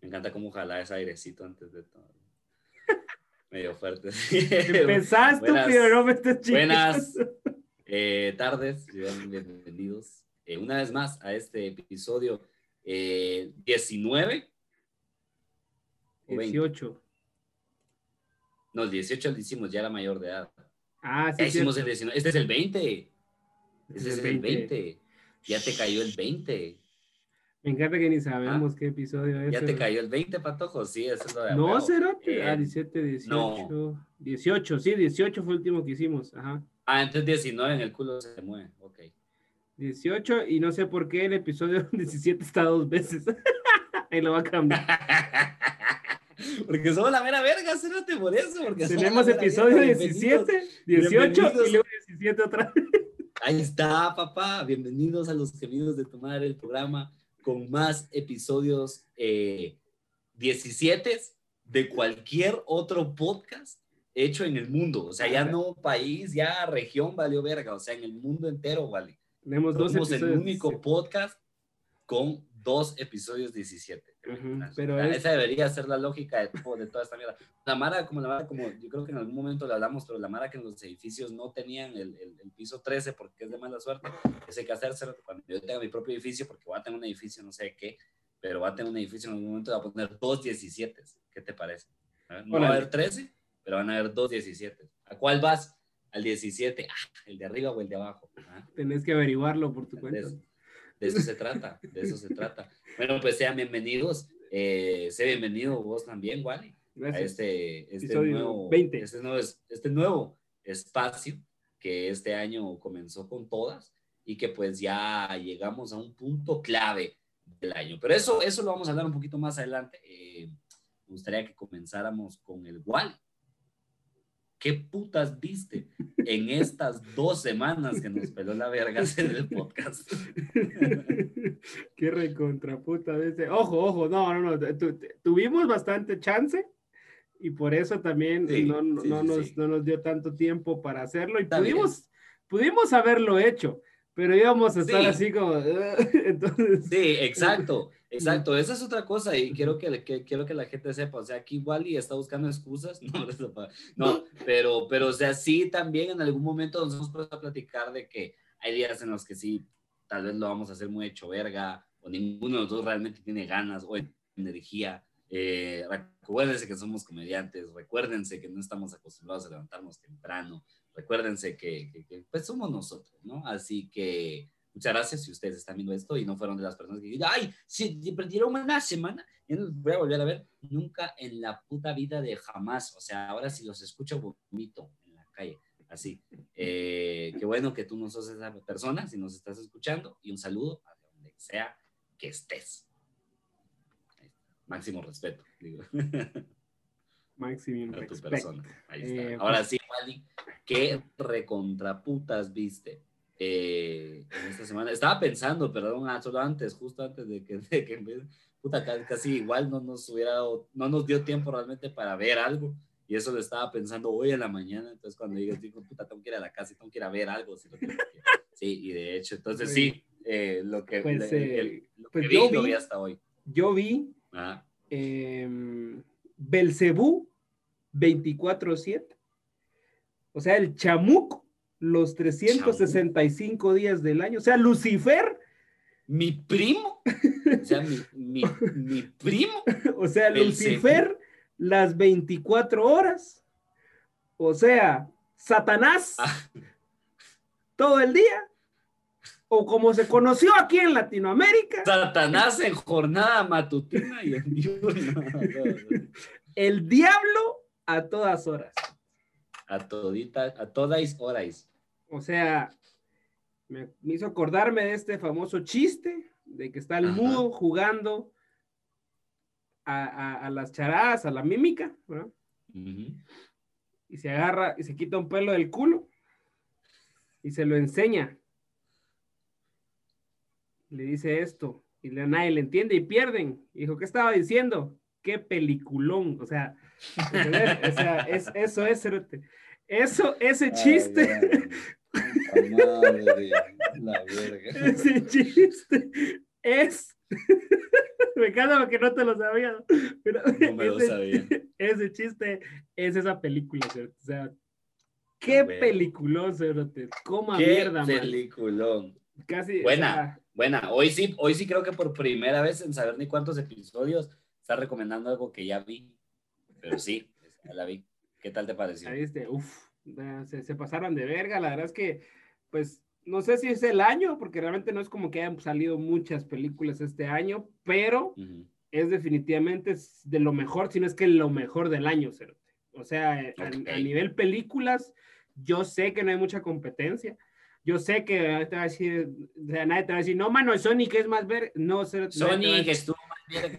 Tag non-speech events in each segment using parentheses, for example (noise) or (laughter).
Me encanta cómo jala ese airecito antes de todo. (laughs) Medio fuerte. Empezaste, pero no me estés Buenas eh, tardes, bienvenidos eh, una vez más a este episodio eh, 19. 18. No, el 18 lo hicimos, ya era mayor de edad. Ah, sí. Hicimos el 19. Este es el 20. Este es, el 20. Ya te cayó el 20. Me encanta que ni sabemos ah. qué episodio es. Ya te cayó el 20, patojo. Sí, eso es lo de No, Cerote. ah, 17, 18. No. 18, sí, 18 fue el último que hicimos. Ajá. Ah, entonces 19 en el culo se mueve. Ok. 18 y no sé por qué el episodio (laughs) 17 está dos veces. (laughs) Ahí lo va a cambiar. (laughs) porque somos la mera verga, Cerote, por eso. Porque Tenemos episodio 17, 18 y luego 17 otra vez. Ahí está, papá. Bienvenidos a los gemidos de tomar el programa con más episodios eh, 17 de cualquier otro podcast hecho en el mundo. O sea, ya no país, ya región valió verga. O sea, en el mundo entero vale. Tenemos dos Somos el único podcast con dos episodios 17. pero Esa debería ser la lógica de, de, toda esta mierda. La Mara, como la Mara, como yo creo que en algún momento le hablamos, pero la Mara que en los edificios no tenían el, el, piso 13 porque es de mala suerte, ese que hacerse cuando yo tenga mi propio edificio, porque voy a tener un edificio, no sé qué, pero va a tener un edificio en algún momento, va a poner dos 17. ¿Qué te parece? No va a haber 13, pero van a haber dos 17. ¿A cuál vas? Al 17, ah, el de arriba o el de abajo. ¿Ah? Tenés que averiguarlo por tu cuenta. De eso se trata, de eso se trata. Bueno, pues sean bienvenidos. Eh, sé bienvenido vos también, Wally, a este, este, nuevo, 20. Este, nuevo, este nuevo espacio que este año comenzó con todas y que pues ya llegamos a un punto clave del año. Pero eso, eso lo vamos a hablar un poquito más adelante. Eh, me gustaría que comenzáramos con el Wally. ¿Qué putas viste en estas dos semanas que nos peló la verga en el podcast? (laughs) Qué recontraputa de Ojo, ojo, no, no, no. tuvimos bastante chance y por eso también no, no, nos, no, nos, dio tanto tiempo para hacerlo y pudimos, pudimos haberlo hecho pero íbamos a estar así como, (laughs) entonces... Sí, exacto, exacto, esa es otra cosa y quiero que, quiero que la gente sepa, o sea, aquí Wally está buscando excusas, (laughs) no, no, pero, pero, o sea, sí, también en algún momento nos hemos puesto a platicar de que hay días en los que sí, tal vez lo vamos a hacer muy hecho verga, o ninguno de los dos realmente tiene ganas o energía, eh, recuérdense que somos comediantes, recuérdense que no estamos acostumbrados a levantarnos temprano, recuérdense que, pues somos nosotros, ¿no? Así que muchas gracias si ustedes están viendo esto y no fueron de las personas que dicen, ay, si perdieron una semana, no voy a volver a ver nunca en la puta vida de jamás. O sea, ahora si los escucho bonito en la calle, así. Eh, qué bueno que tú no sos esa persona, si nos estás escuchando, y un saludo a donde sea que estés. Máximo respeto, digo. Máximo respeto. Ahí está. Eh, Ahora pues sí, Wally, ¿qué recontraputas viste eh, en esta semana? Estaba pensando, perdón, ah, solo antes, justo antes de que, (laughs) de que puta, casi igual no nos hubiera, no nos dio tiempo realmente para ver algo. Y eso lo estaba pensando hoy en la mañana. Entonces, cuando digas, digo, puta, tengo que ir a la casa y tengo que ir a ver algo. Sí, y de hecho, entonces sí, eh, lo que, pues, eh, lo que pues vi, yo vi, lo vi hasta hoy. Yo vi eh, Belcebú 24-7. O sea, el chamuco los 365 días del año. O sea, Lucifer. Mi primo. O sea, mi, mi, primo. (laughs) o sea, Lucifer, las 24 horas. O sea, Satanás. Ah. Todo el día o como se conoció aquí en Latinoamérica. Satanás en jornada matutina y en (laughs) diurna. El diablo a todas horas. A todita, a todas horas. O sea, me, hizo acordarme de este famoso chiste de que está el mudo jugando a, las charadas, a la mímica, ¿no? Y se agarra y se quita un pelo del culo y se lo enseña le dice esto y nadie le entiende y pierden. dijo, ¿qué estaba diciendo? Qué peliculón. O sea, (laughs) es, eso es, eso, ese chiste. la verga. (laughs) Ese chiste es (laughs) me encanta porque no te lo sabía. Pero no me lo sabía. Ese chiste es esa película, o sea, qué peliculón, Cerote. Coma qué mierda, peliculón. Casi. Buena, buena. Hoy sí, hoy sí creo que por primera vez en saber ni cuántos episodios está recomendando algo que ya vi. Pero sí, ya la vi. ¿Qué tal te pareció? Ahí este, uf, se, se pasaron de verga. La verdad es que, pues, no sé si es el año, porque realmente no es como que hayan salido muchas películas este año, pero es definitivamente de lo mejor, si no es que lo mejor del año, O sea, a, nivel películas, yo sé que no hay mucha competencia. Yo sé que te va a decir, nadie te va a decir, no, mano, Sonic es más ver, no, Sonic estuvo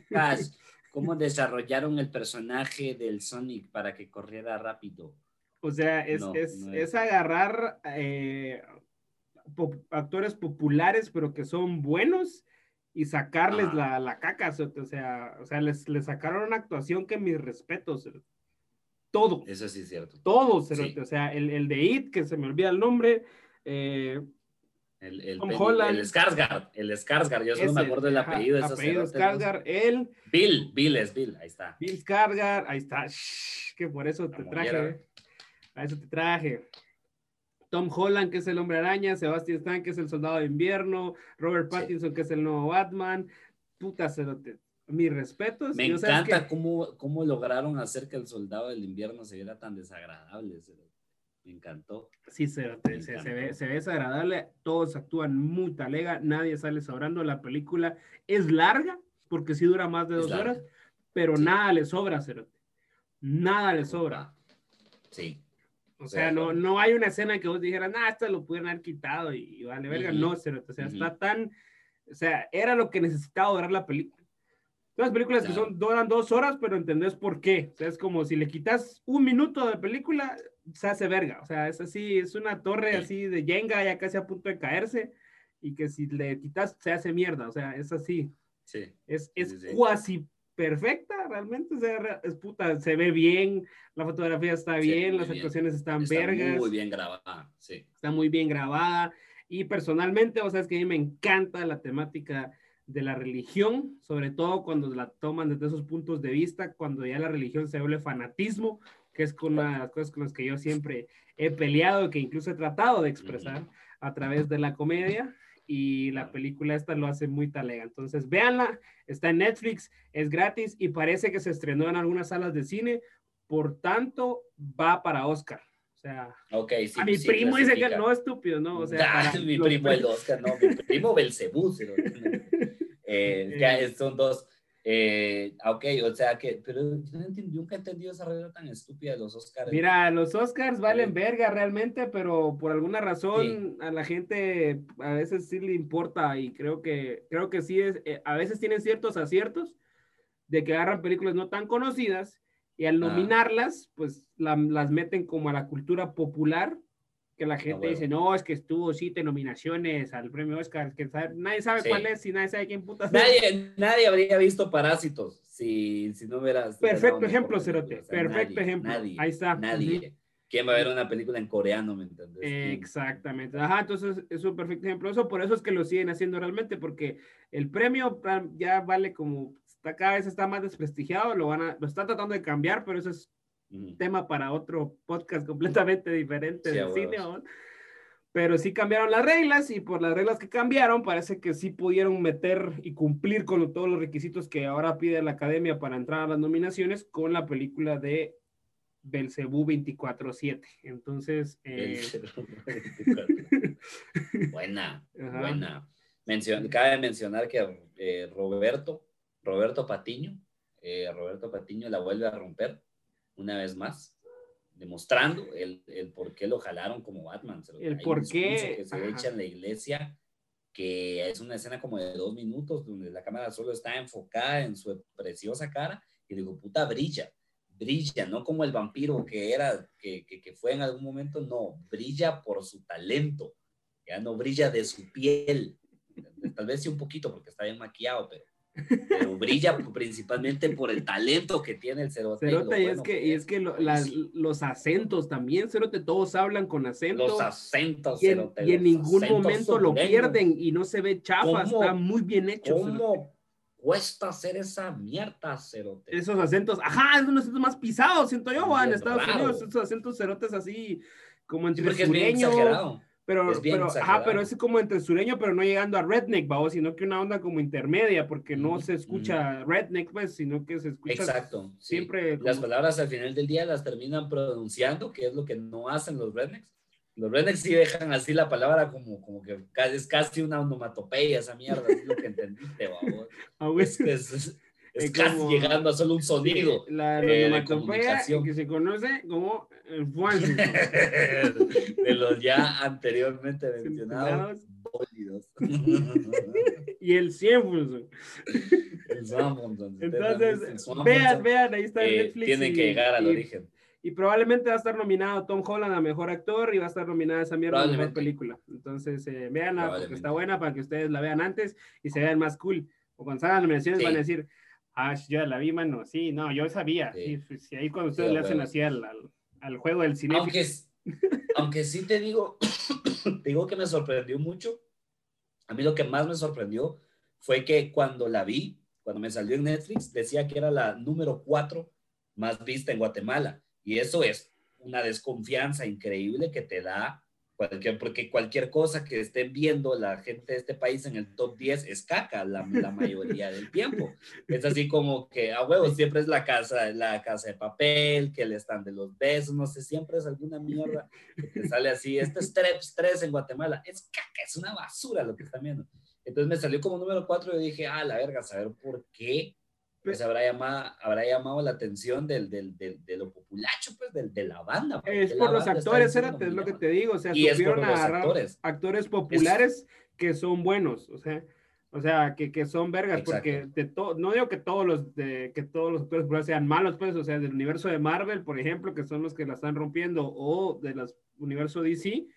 más ¿Cómo desarrollaron el personaje del Sonic para que corriera rápido? O sea, es, es, es, agarrar eh, actores populares, pero que son buenos, y sacarles la, la, caca, o sea, o sea les, les, sacaron una actuación que mis respetos, todo. Eso sí es cierto. Todo, o sea, el, el, de It, que se me olvida el nombre, eh, el, el, el Skarsgård, el Skarsgård, yo solo me acuerdo del apellido. de apellido Skarsgård, él. Bill, Bill es Bill, ahí está. Bill Skarsgård, ahí está, que por eso te traje, a eso te traje. Tom Holland, que es el hombre araña, Sebastian Stan, que es el soldado de invierno, Robert Pattinson, que es el nuevo Batman. Puta, cerote. Mis respetos. Me encanta cómo, cómo lograron hacer que el soldado del invierno se viera tan desagradable. Me encantó. Sí, cerote, se, ve, se ve desagradable. Todos actúan muy talega, nadie sale sobrando. La película es larga, porque sí dura más de dos horas, pero nada le sobra, cerote. Nada le sobra. Sí. O sea, no, no hay una escena que vos dijeras, ah, esto lo pudieron haber quitado y, vale, verga. No, o sea, está tan. O sea, era lo que necesitaba durar la película. Las películas que son, duran dos horas, pero entendés por qué. O sea, es como si le quitas un minuto de película, se hace verga. O sea, es así, es una torre así de Jenga ya casi a punto de caerse y que si le quitas se hace mierda. O sea, es así. Sí. Es, es cuasi perfecta, realmente, es puta, se ve bien, la fotografía está bien, las actuaciones están está vergas. muy bien grabada, sí. Está muy bien grabada, y personalmente, o sea, es que a mí me encanta la temática de la religión, sobre todo cuando la toman desde esos puntos de vista, cuando ya la religión se vuelve fanatismo, que es con una de las cosas con las que yo siempre he peleado, que incluso he tratado de expresar a través de la comedia y la película esta lo hace muy talega. Entonces, véanla, está en Netflix, es gratis y parece que se estrenó en algunas salas de cine, por tanto, va para Oscar. O sea, okay, a mi primo dice que no, estúpido, ¿no? O sea, (laughs) mi primo el Oscar, no, mi primo Belcebú, (laughs) eh, ya son dos. Eh, ok, o sea que, pero yo nunca he entendido esa regla tan estúpida de los Oscars. Mira, los Oscars valen verga realmente, pero por alguna razón a la gente a veces sí le importa y creo que, creo que sí es, eh, a veces tienen ciertos aciertos de que agarran películas no tan conocidas y al ah. nominarlas, pues las meten como a la cultura popular que la gente dice, no, es que estuvo siete nominaciones al premio Oscar, que nadie sabe cuál es y nadie sabe quién puta nadie, nadie habría visto Parásitos si, si no hubieras... Perfecto ejemplo, Cerote, perfecto ejemplo. Nadie, Ahí está. Nadie. ¿Quién va a ver una película en coreano, me entiendes? Exactamente. Ajá, entonces es un perfecto ejemplo. Eso por eso es que lo siguen haciendo realmente, porque el premio ya vale como, está, cada vez está más desprestigiado, lo van a, lo están tratando de cambiar, pero eso es tema para otro podcast completamente diferente del cine, pero sí cambiaron las reglas y por las reglas que cambiaron parece que sí pudieron meter y cumplir con todos los requisitos que ahora pide la academia para entrar a las nominaciones con la película de Belcebú 24-7. Entonces... Eh... (laughs) buena, buena. cabe mencionar que eh, Roberto, Roberto Patiño, eh, Roberto Patiño la vuelve a romper una vez más, demostrando el, el por qué lo jalaron como Batman. El por qué. Que se echa en la iglesia, que es una escena como de dos minutos, donde la cámara solo está enfocada en su preciosa cara, y digo, puta, brilla, brilla, no como el vampiro que era, que, que, que fue en algún momento, no, brilla por su talento, ya no brilla de su piel. Tal vez sí un poquito porque está bien maquillado, pero pero brilla principalmente por el talento que tiene el cerote. Cerote, y, es que, y es que los acentos también, cerote, todos hablan con acentos. Los acentos, y en, Y en ningún momento lo pierden y no se ve chafa, está muy bien hecho. ¿Cómo cuesta hacer esa mierda, cerote. Esos acentos, ajá, es unos acentos más pisados, siento yo, en Estados Unidos, esos acentos cerotes así, como entre sí, sureño. Pero, pero, ajá, pero es como entre sureño, pero no llegando a redneck, vamos, sino que una onda como intermedia, porque no se escucha redneck, pues, sino que se escucha Exacto, siempre. Las palabras al final del día las terminan pronunciando, que es lo que no hacen los rednecks. Los rednecks sí dejan así la palabra como, como que es casi una onomatopeya, esa mierda, es lo que entendiste, (laughs) vamos. Ah, es es, es casi llegando a solo un sonido. La eh, que se conoce como el (laughs) de los ya anteriormente mencionados bólidos. (laughs) y el 100 Entonces, vean, vean, ahí está en eh, Netflix. Tienen que llegar al origen. Y probablemente va a estar nominado Tom Holland a Mejor Actor y va a estar nominada esa mierda a Mejor Película. Entonces, eh, veanla porque está buena para que ustedes la vean antes y se vean más cool. O cuando salgan las nominaciones van a decir, Ah, yo la vi, mano. Sí, no, yo sabía. Sí, sí, ahí cuando ustedes le hacen así al, al, juego del cine. Aunque, (laughs) aunque sí te digo, (coughs) te digo que me sorprendió mucho. A mí lo que más me sorprendió fue que cuando la vi, cuando me salió en Netflix, decía que era la número cuatro más vista en Guatemala. Y eso es una desconfianza increíble que te da porque cualquier cosa que estén viendo la gente de este país en el top 10 es caca la, la mayoría del tiempo. Es así como que a huevos siempre es la casa, la casa de papel, que le están de los besos, no sé, siempre es alguna mierda que sale así. Este es 3 en Guatemala, es caca, es una basura lo que están viendo. Entonces me salió como número 4 y dije, ah, la verga, saber por qué pues habrá llamado, habrá llamado la atención del, del, del, de lo populacho, pues, del, de la banda. Es por los actores, es lo que te digo, o sea, y es por a actores. actores populares que son buenos, o sea, o sea, que, que son vergas, porque de to, no digo que todos los de, que todos los actores populares sean malos, pues, o sea, del universo de Marvel, por ejemplo, que son los que la están rompiendo, o del universo DC,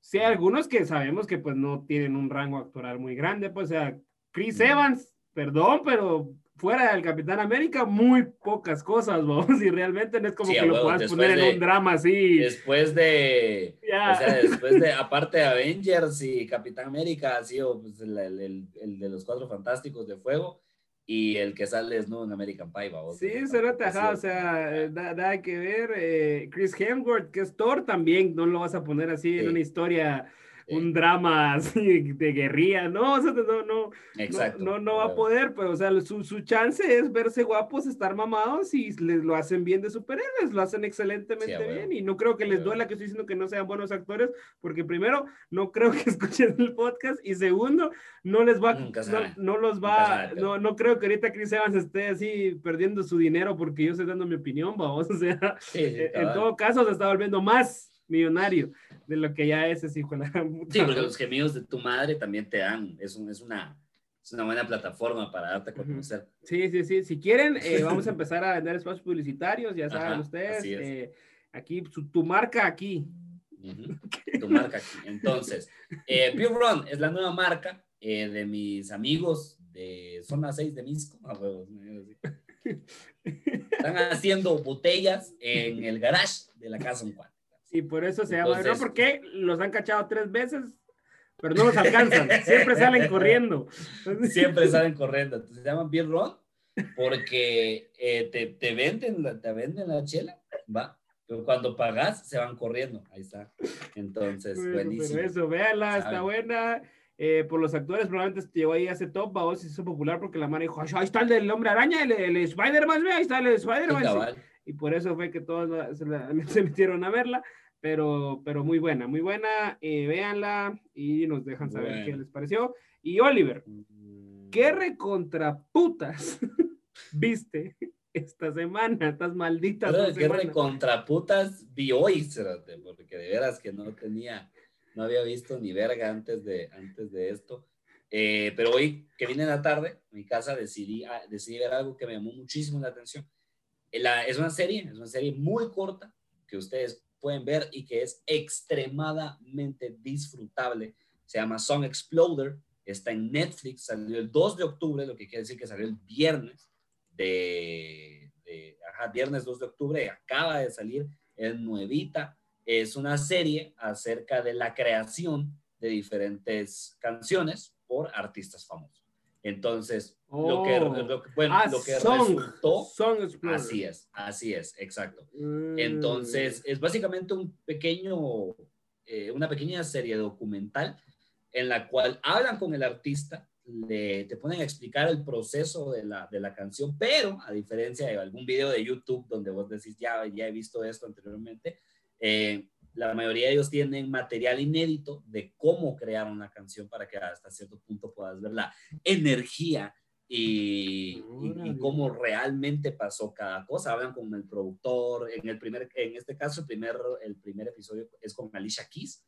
sí hay algunos que sabemos que pues no tienen un rango actoral muy grande, pues, o sea, Chris Evans, perdón, pero fuera del Capitán América, muy pocas cosas, (laughs) vamos, y realmente no es como que lo puedas poner en un drama así. Después de, o sea, después de, (laughs) aparte de Avengers y Capitán América, ha sido pues, el, el, el, de los Cuatro Fantásticos de Fuego y el que sale es ¿no? en American Pie, vamos. Sí, se nota, o sea, nada que ver. Eh, Chris Hemsworth, que es Thor, también no lo vas a poner así en una historia un drama así de guerrilla, no, o sea, no, no, Exacto, no, no, va a poder, pero, o sea, su, su, chance es verse guapos, estar mamados y les lo hacen bien de superhéroes, lo hacen excelentemente bien y no creo que les duela que estoy diciendo que no sean buenos actores, porque primero, no creo que (laughs) escuchen el podcast y segundo, no les va, no, no, los va, no, no creo que ahorita Chris Evans esté así perdiendo su dinero porque yo estoy dando mi opinión, vamos, (laughs) o sea, en todo caso se está volviendo más millonario de lo que ya es ese hijo de Sí, porque los gemidos de tu madre también te dan, es, un, es, una, es una buena plataforma para darte a conocer. Sí, sí, sí. Si quieren, eh, (laughs) vamos a empezar a vender espacios publicitarios, ya saben ustedes. Eh, aquí, tu marca aquí. Tu marca aquí. Entonces, eh, Pure Run es la nueva marca eh, de mis amigos de Zona 6 de Misco. (laughs) Están haciendo botellas en el garage de la casa un Juan. Y por eso se llama, ¿no? Porque los han cachado tres veces, pero no los alcanzan, (laughs) siempre salen corriendo. Siempre (laughs) salen corriendo. Entonces se llaman Beer Run porque eh, te, te, venden la, te venden la chela, va. Pero cuando pagas, se van corriendo. Ahí está. Entonces, buenísimo. Pero eso, véala, está buena. Eh, por los actores, probablemente llegó ahí a ese top, vos se hizo popular porque la mano dijo, ahí está el del hombre araña, el, el Spider-Man, ahí está el Spider-Man y por eso fue que todos (laughs) se, metieron a verla, pero, pero muy buena, muy buena, eh, véanla y nos dejan saber qué les pareció. Y Oliver, ¿qué mm. recontraputas (laughs) viste esta semana, estas malditas dos ¿Qué recontraputas vi hoy, porque de veras que no tenía, no había visto ni verga antes de, antes de esto. Eh, pero hoy que vine en la tarde, en mi casa decidí, ah, decidí ver algo que me llamó muchísimo la atención es una serie, es una serie muy corta que ustedes pueden ver y que es extremadamente disfrutable. Se llama Song Exploder, está en Netflix, salió el 2 de octubre, lo que quiere decir que salió el viernes de, ajá, viernes 2 de octubre, acaba de salir, es nuevita, es una serie acerca de la creación de diferentes canciones por artistas famosos. Entonces, lo que, oh. bueno, ah, lo que resultó, así es, así es, exacto. Entonces, mm. es básicamente un pequeño, eh, una pequeña serie documental en la cual hablan con el artista, le, te ponen a explicar el proceso de la, de la canción, pero a diferencia de algún video de YouTube donde vos decís, ya, ya he visto esto anteriormente, eh, la mayoría de ellos tienen material inédito de cómo crear una canción para que hasta cierto punto puedas ver la energía y, cómo realmente pasó cada cosa. Hablan con el productor, en el primer, en este caso el primer, el primer episodio es con Alicia Keys,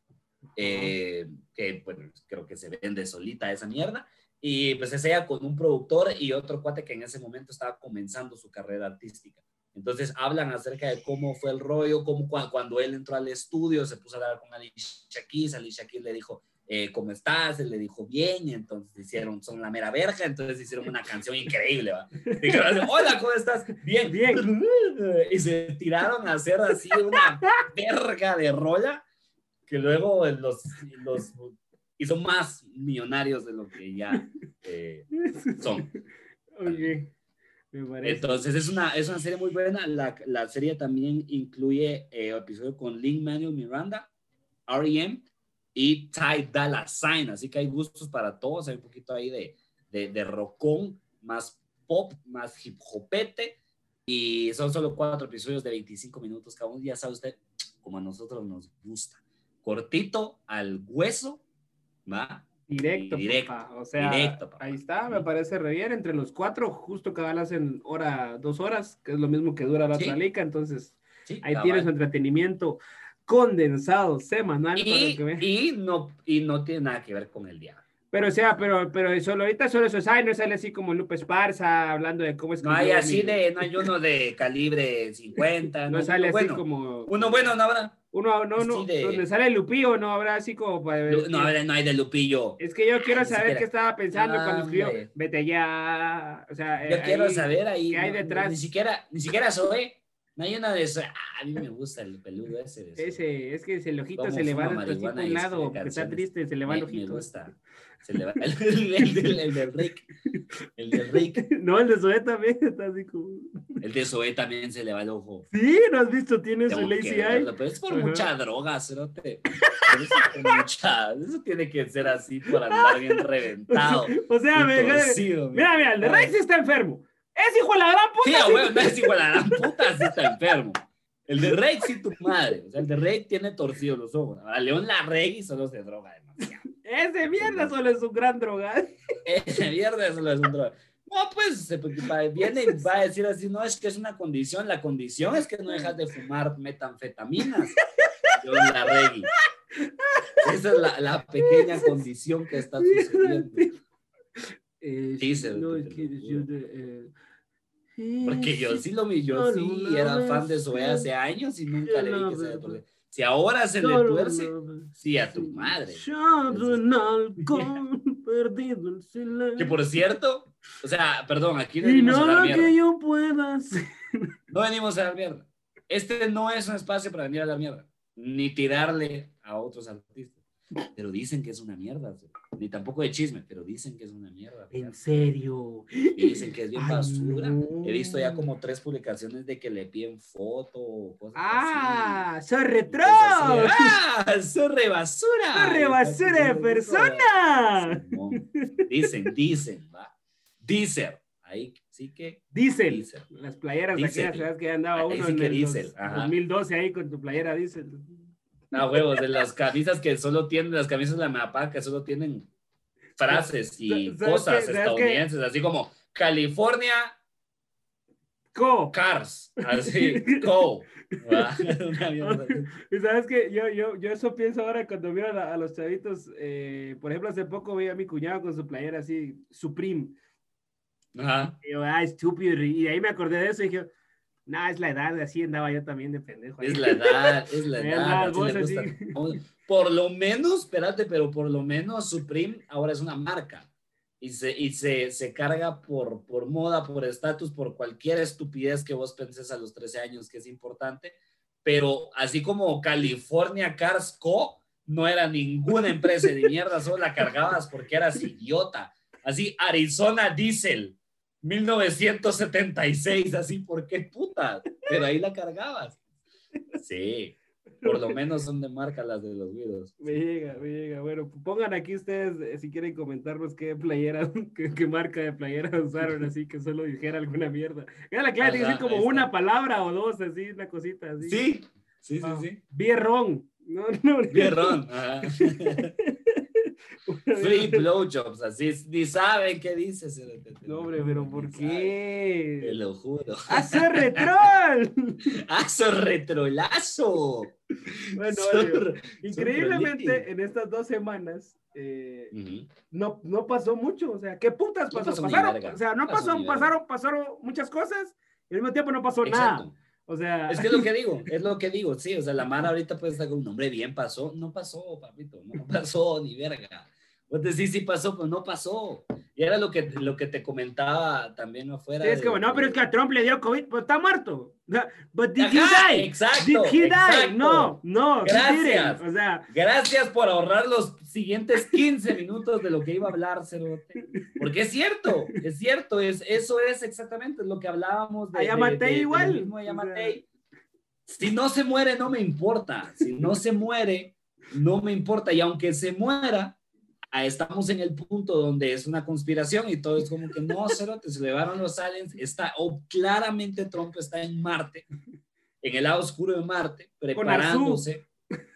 eh, que bueno, creo que se vende solita esa mierda. Y pues es ella con un productor y otro cuate que en ese momento estaba comenzando su carrera artística. Entonces hablan acerca de cómo fue el rollo, cómo cuando, él entró al estudio se puso a hablar con Alicia Keys, Alicia Keys le dijo, eh, ¿cómo estás? Él le dijo, bien, y entonces hicieron, son la mera verga, entonces hicieron una canción increíble, ¿va? Dijeron, hola, ¿cómo estás? Bien, bien. (laughs) Y se tiraron a hacer así una verga de rolla, que luego los, los hizo más millonarios de lo que ya eh, son. Oye. Entonces es una, es una serie muy buena. La, la serie también incluye eh, episodio con Link Manuel Miranda, R.E.M. y Ty Dolla Sign. Así que hay gustos para todos. Hay un poquito ahí de, de, de rockón, más pop, más hip hopete. Y son solo cuatro episodios de 25 minutos cada uno. Ya sabe usted, como a nosotros nos gusta. Cortito, al hueso, ¿va? Directo, directo O sea, ahí está, me parece re bien. Entre los cuatro, justo cada vez hacen hora, dos horas, que es lo mismo que dura la otra liga. Entonces, ahí tienes su entretenimiento condensado semanal. Y, y, no, y no tiene nada que ver con el diablo. Pero o sea, pero, pero solo ahorita solo eso es, ay, no sale así como Lupe Esparza hablando de cómo es No hay así de, no hay uno de calibre 50. (laughs) no, sale así como. Uno bueno, no habrá. Uno, no, no, donde sale Lupillo, no habrá así como para No, no hay de Lupillo. Es que yo quiero saber qué estaba pensando cuando escribió Vete ya. O sea, yo eh, quiero saber ahí. ¿Qué hay detrás? Ni siquiera, ni siquiera soy. No hay una de esas. Ah, a mí me gusta el peludo ese. ese, es que el ojito se le va a un lado, que está triste, se le va el ojito. Me gusta. Se le va el, el, el, del Rick. El del Rick. (laughs) No, el de Zoé también está así como. El de Zoé también se le va el ojo. Sí, ¿no has visto? Tiene su lazy eye. Pero es por mucha droga, cerote. Eso, mucha, eso tiene que ser así por andar bien (laughs) reventado. O sea, me, mira, mira, el de Rick sí está enfermo. Es hijo de la gran puta. Sí, güey, no es hijo de la gran puta, sí está enfermo. El de Rey sí tu madre. O sea, el de Rey tiene torcido los ojos. A León la Rey solo se droga demasiado. Ese mierda solo es un gran droga. Ese mierda solo es un droga. No, pues viene y va a decir así, no, es que es una condición, la condición es que no dejas de fumar metanfetaminas. Yo la reggae. Esa es la, la, pequeña condición que está sucediendo. Eh, Dice. No, es que yo porque yo sí lo vi, yo sí era fan de Zoe hace años y nunca le vi que se si ahora se le tuerce, sí, a tu madre. (laughs) Que por cierto, o sea, perdón, aquí no venimos a dar mierda. que yo pueda hacer. (laughs) No venimos a dar mierda. Este no es un espacio para venir a dar mierda, ni tirarle a otros artistas. (laughs) Pero dicen que es una mierda. Ni tampoco de chisme, pero dicen que es una mierda. ¿En serio? Y dicen que es bien basura. He visto ya como tres publicaciones de que le piden foto o cosas ¡Ah! Así. ¡Soy retro! ¡Ah! ¡Soy rebasura! ¡Soy rebasura de persona! Dicen, dicen, va. Dicen. Ahí sí que. Dicen. Las playeras de aquellas que andaba uno en el 2012 ahí con tu playera dicen. No, huevos, de las camisas que solo tienen, las camisas de la mapa que solo tienen frases y cosas estadounidenses, así como California Co. Cars, así, (laughs) Co. y sabes que yo, yo, yo eso pienso ahora cuando miro a, los chavitos, eh, por ejemplo, hace poco vi a mi cuñado con su playera así, Supreme. Ajá. Y yo, ah, estúpido, y ahí me acordé de eso y dije, no, es la edad, así andaba yo también de pendejo. Es la edad, es la (laughs) edad. (laughs) Por lo menos, espérate, pero por lo menos Supreme ahora es una marca y se, y se, se carga por, por moda, por estatus, por cualquier estupidez que vos penses a los 13 años que es importante. Pero así como California Cars Co. no era ninguna empresa de mierda, solo la cargabas porque eras idiota así Arizona Diesel, 1976, así, ¿por qué puta? Pero ahí la cargabas. Sí, por lo menos son de marca las de los videos. Me llega, me llega. Bueno, pongan aquí ustedes eh, si quieren comentarnos qué playera, (laughs) qué, marca de playera usaron, así que solo dijera alguna mierda. Era la clave, tiene como una palabra o dos, así, una cosita así. Sí, sí, sí, ah, sí. Bierrón. No, (laughs) no. Bierrón. (laughs) (laughs) Free blowjobs, así ni saben qué dices. No, hombre, pero ¿por qué? Te lo juro. ¡Hace retrol! ¡Hace retrolazo! Bueno, increíblemente en estas dos semanas eh, no, no pasó mucho. O sea, ¿qué putas pasó? pasaron, o sea, no pasó, pasaron, pasaron muchas cosas y al mismo tiempo no pasó nada. O sea. Es que es lo que digo, es lo que digo, sí. O sea, la mano ahorita puede estar con un nombre bien pasó. No pasó, papito, no pasó ni verga. Vos decís sí pasó, pues no pasó. Y era lo que, lo que te comentaba también afuera. Sí, es que, bueno, pero es que a Trump le dio COVID, pues está muerto. But did he die? Exacto. Did he die? No, no. Gracias. O sea, gracias por ahorrar los siguientes 15 minutos de lo que iba a hablar, Cerote. Porque es cierto, es cierto, es, eso es exactamente lo que hablábamos de. Ayamate igual. Mismo Si no se muere, no me importa. Si no se muere, no me importa. Y aunque se muera, estamos en el punto donde es una conspiración y todo es como que no, cero, te se llevaron los aliens, está, o claramente Trump está en Marte, en el lado oscuro de Marte, preparándose,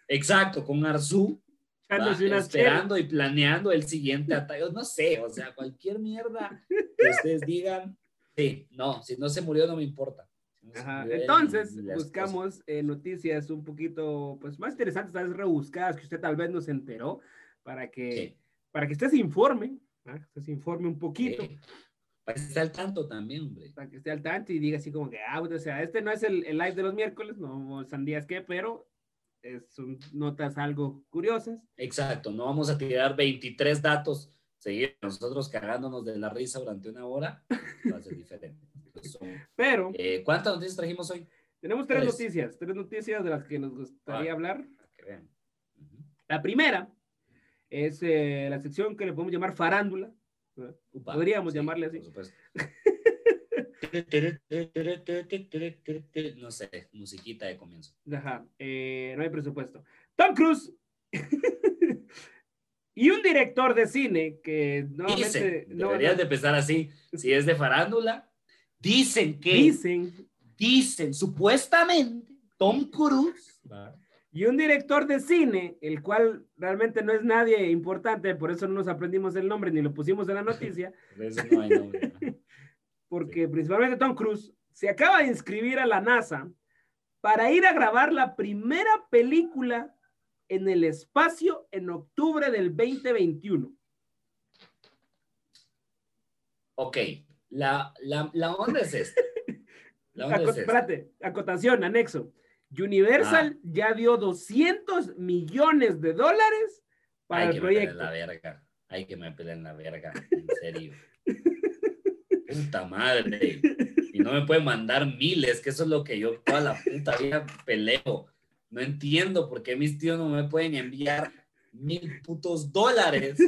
exacto, con Arzú, esperando y planeando el siguiente ataque, no sé, o sea, cualquier mierda que ustedes digan, sí, no, si no se murió no me importa. Entonces, buscamos eh, noticias un poquito pues, más interesantes, tal vez rebuscadas, que usted tal vez no se enteró, para que para que usted se informe, ¿ah? que usted se informe un poquito. para que esté al tanto también, hombre. Para que esté al tanto y diga así como que, ah, o sea, este no es el, el live de los miércoles, no sandías que, pero son notas algo curiosas. Exacto, no vamos a tirar 23 datos, seguir nosotros cagándonos de la risa durante una hora, (laughs) va a ser diferente. pero, eh, ¿cuántas noticias trajimos hoy? Tenemos tres, noticias, tres noticias de las que nos gustaría hablar. La primera es eh, la sección que le podemos llamar farándula. Podríamos llamarle así. (laughs) (laughs) no sé, musiquita de comienzo. Ajá, eh, no hay presupuesto. Tom Cruise (laughs) y un director de cine que nuevamente... deberías de empezar así, si es de farándula, dicen que... Dicen. Dicen, supuestamente, Tom Cruise y un director de cine, el cual realmente no es nadie importante, por eso no nos aprendimos el nombre ni lo pusimos en la noticia. (laughs) (laughs) Porque principalmente Tom Cruise se acaba de inscribir a la NASA para ir a grabar la primera película en el espacio en octubre del 2021. Ok, la, la, onda es esta. (laughs) La onda es Espérate, acotación, anexo. Universal ah. ya dio 200 millones de dólares para el proyecto. la verga. Hay que me peleen la verga, en serio. (laughs) puta madre. Y no me pueden mandar miles, que eso es lo que yo toda la puta vida peleo. No entiendo por qué mis tíos no me pueden enviar mil putos dólares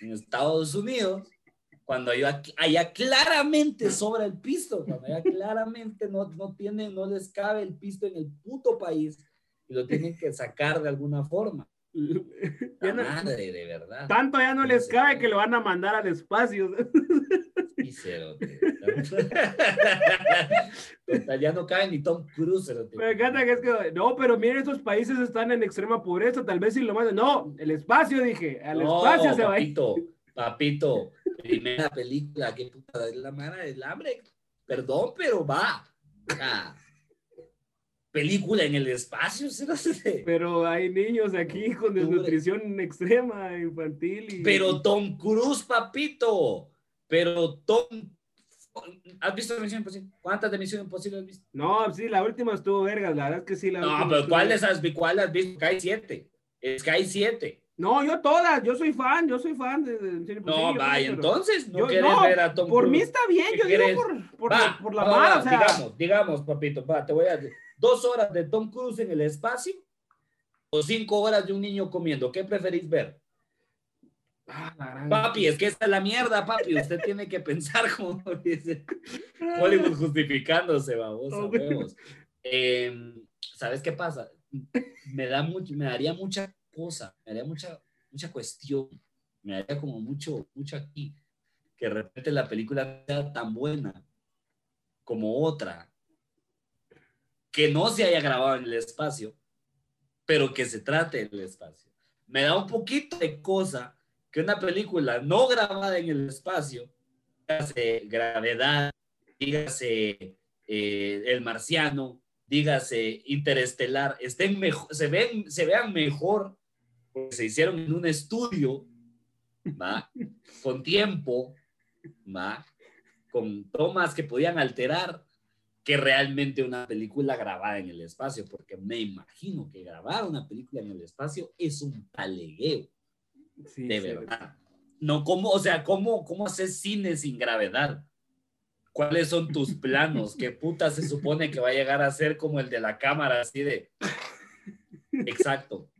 en Estados Unidos cuando allá, claramente sobra el pisto, cuando allá claramente no, no, tiene, no les cabe el pisto en el puto país y lo tienen que sacar de alguna forma. La madre, de verdad. Tanto ya no les cabe que lo van a mandar al espacio. Y cero, ya no cabe ni Tom Cruise. Me encanta que es que, no, pero miren, estos países están en extrema pobreza, tal vez si lo mandan. No, el espacio, dije, al espacio se va. Papito, primera película, qué puta es la mano del hambre. Perdón, pero va. película en el espacio, Pero hay niños aquí con desnutrición extrema, infantil. Y... Pero Tom Cruise, papito. Pero Tom. ¿Has visto Misión Imposible? ¿Cuántas de Misión Imposible has visto? No, sí, la última estuvo verga, la verdad es que sí. La no, pero ¿cuál, has, ¿cuál has visto? Sky 7. Sky 7. No, yo todas, yo soy fan, yo soy fan de, de No, vaya, entonces no quieres ver a Tom Por mí está bien, yo digo por, por, la, por la o sea... Digamos, digamos, papito, va, te voy a decir, dos horas de Tom Cruise en el espacio o cinco horas de un niño comiendo, ¿qué preferís ver? Ah, papi, es que esta es la mierda, papi. Usted (laughs) tiene que pensar como dice (laughs) Hollywood justificándose, vamos, eh, ¿Sabes qué pasa? Me, da mucho, me daría mucha cosa, me daría mucha, mucha cuestión, me daría como mucho, mucho aquí, que de repente la película sea tan buena como otra, que no se haya grabado en el espacio, pero que se trate del espacio. Me da un poquito de cosa que una película no grabada en el espacio, dígase Gravedad, dígase eh, El Marciano, dígase Interestelar, estén mejor, se, ven, se vean mejor porque se hicieron en un estudio, ¿va? con tiempo, ¿va? con tomas que podían alterar que realmente una película grabada en el espacio, porque me imagino que grabar una película en el espacio es un talegueo de verdad. No, ¿cómo, o sea, cómo, cómo haces cine sin gravedad? ¿Cuáles son tus planos? ¿Qué puta se supone que va a llegar a ser como el de la cámara, así de... Exacto.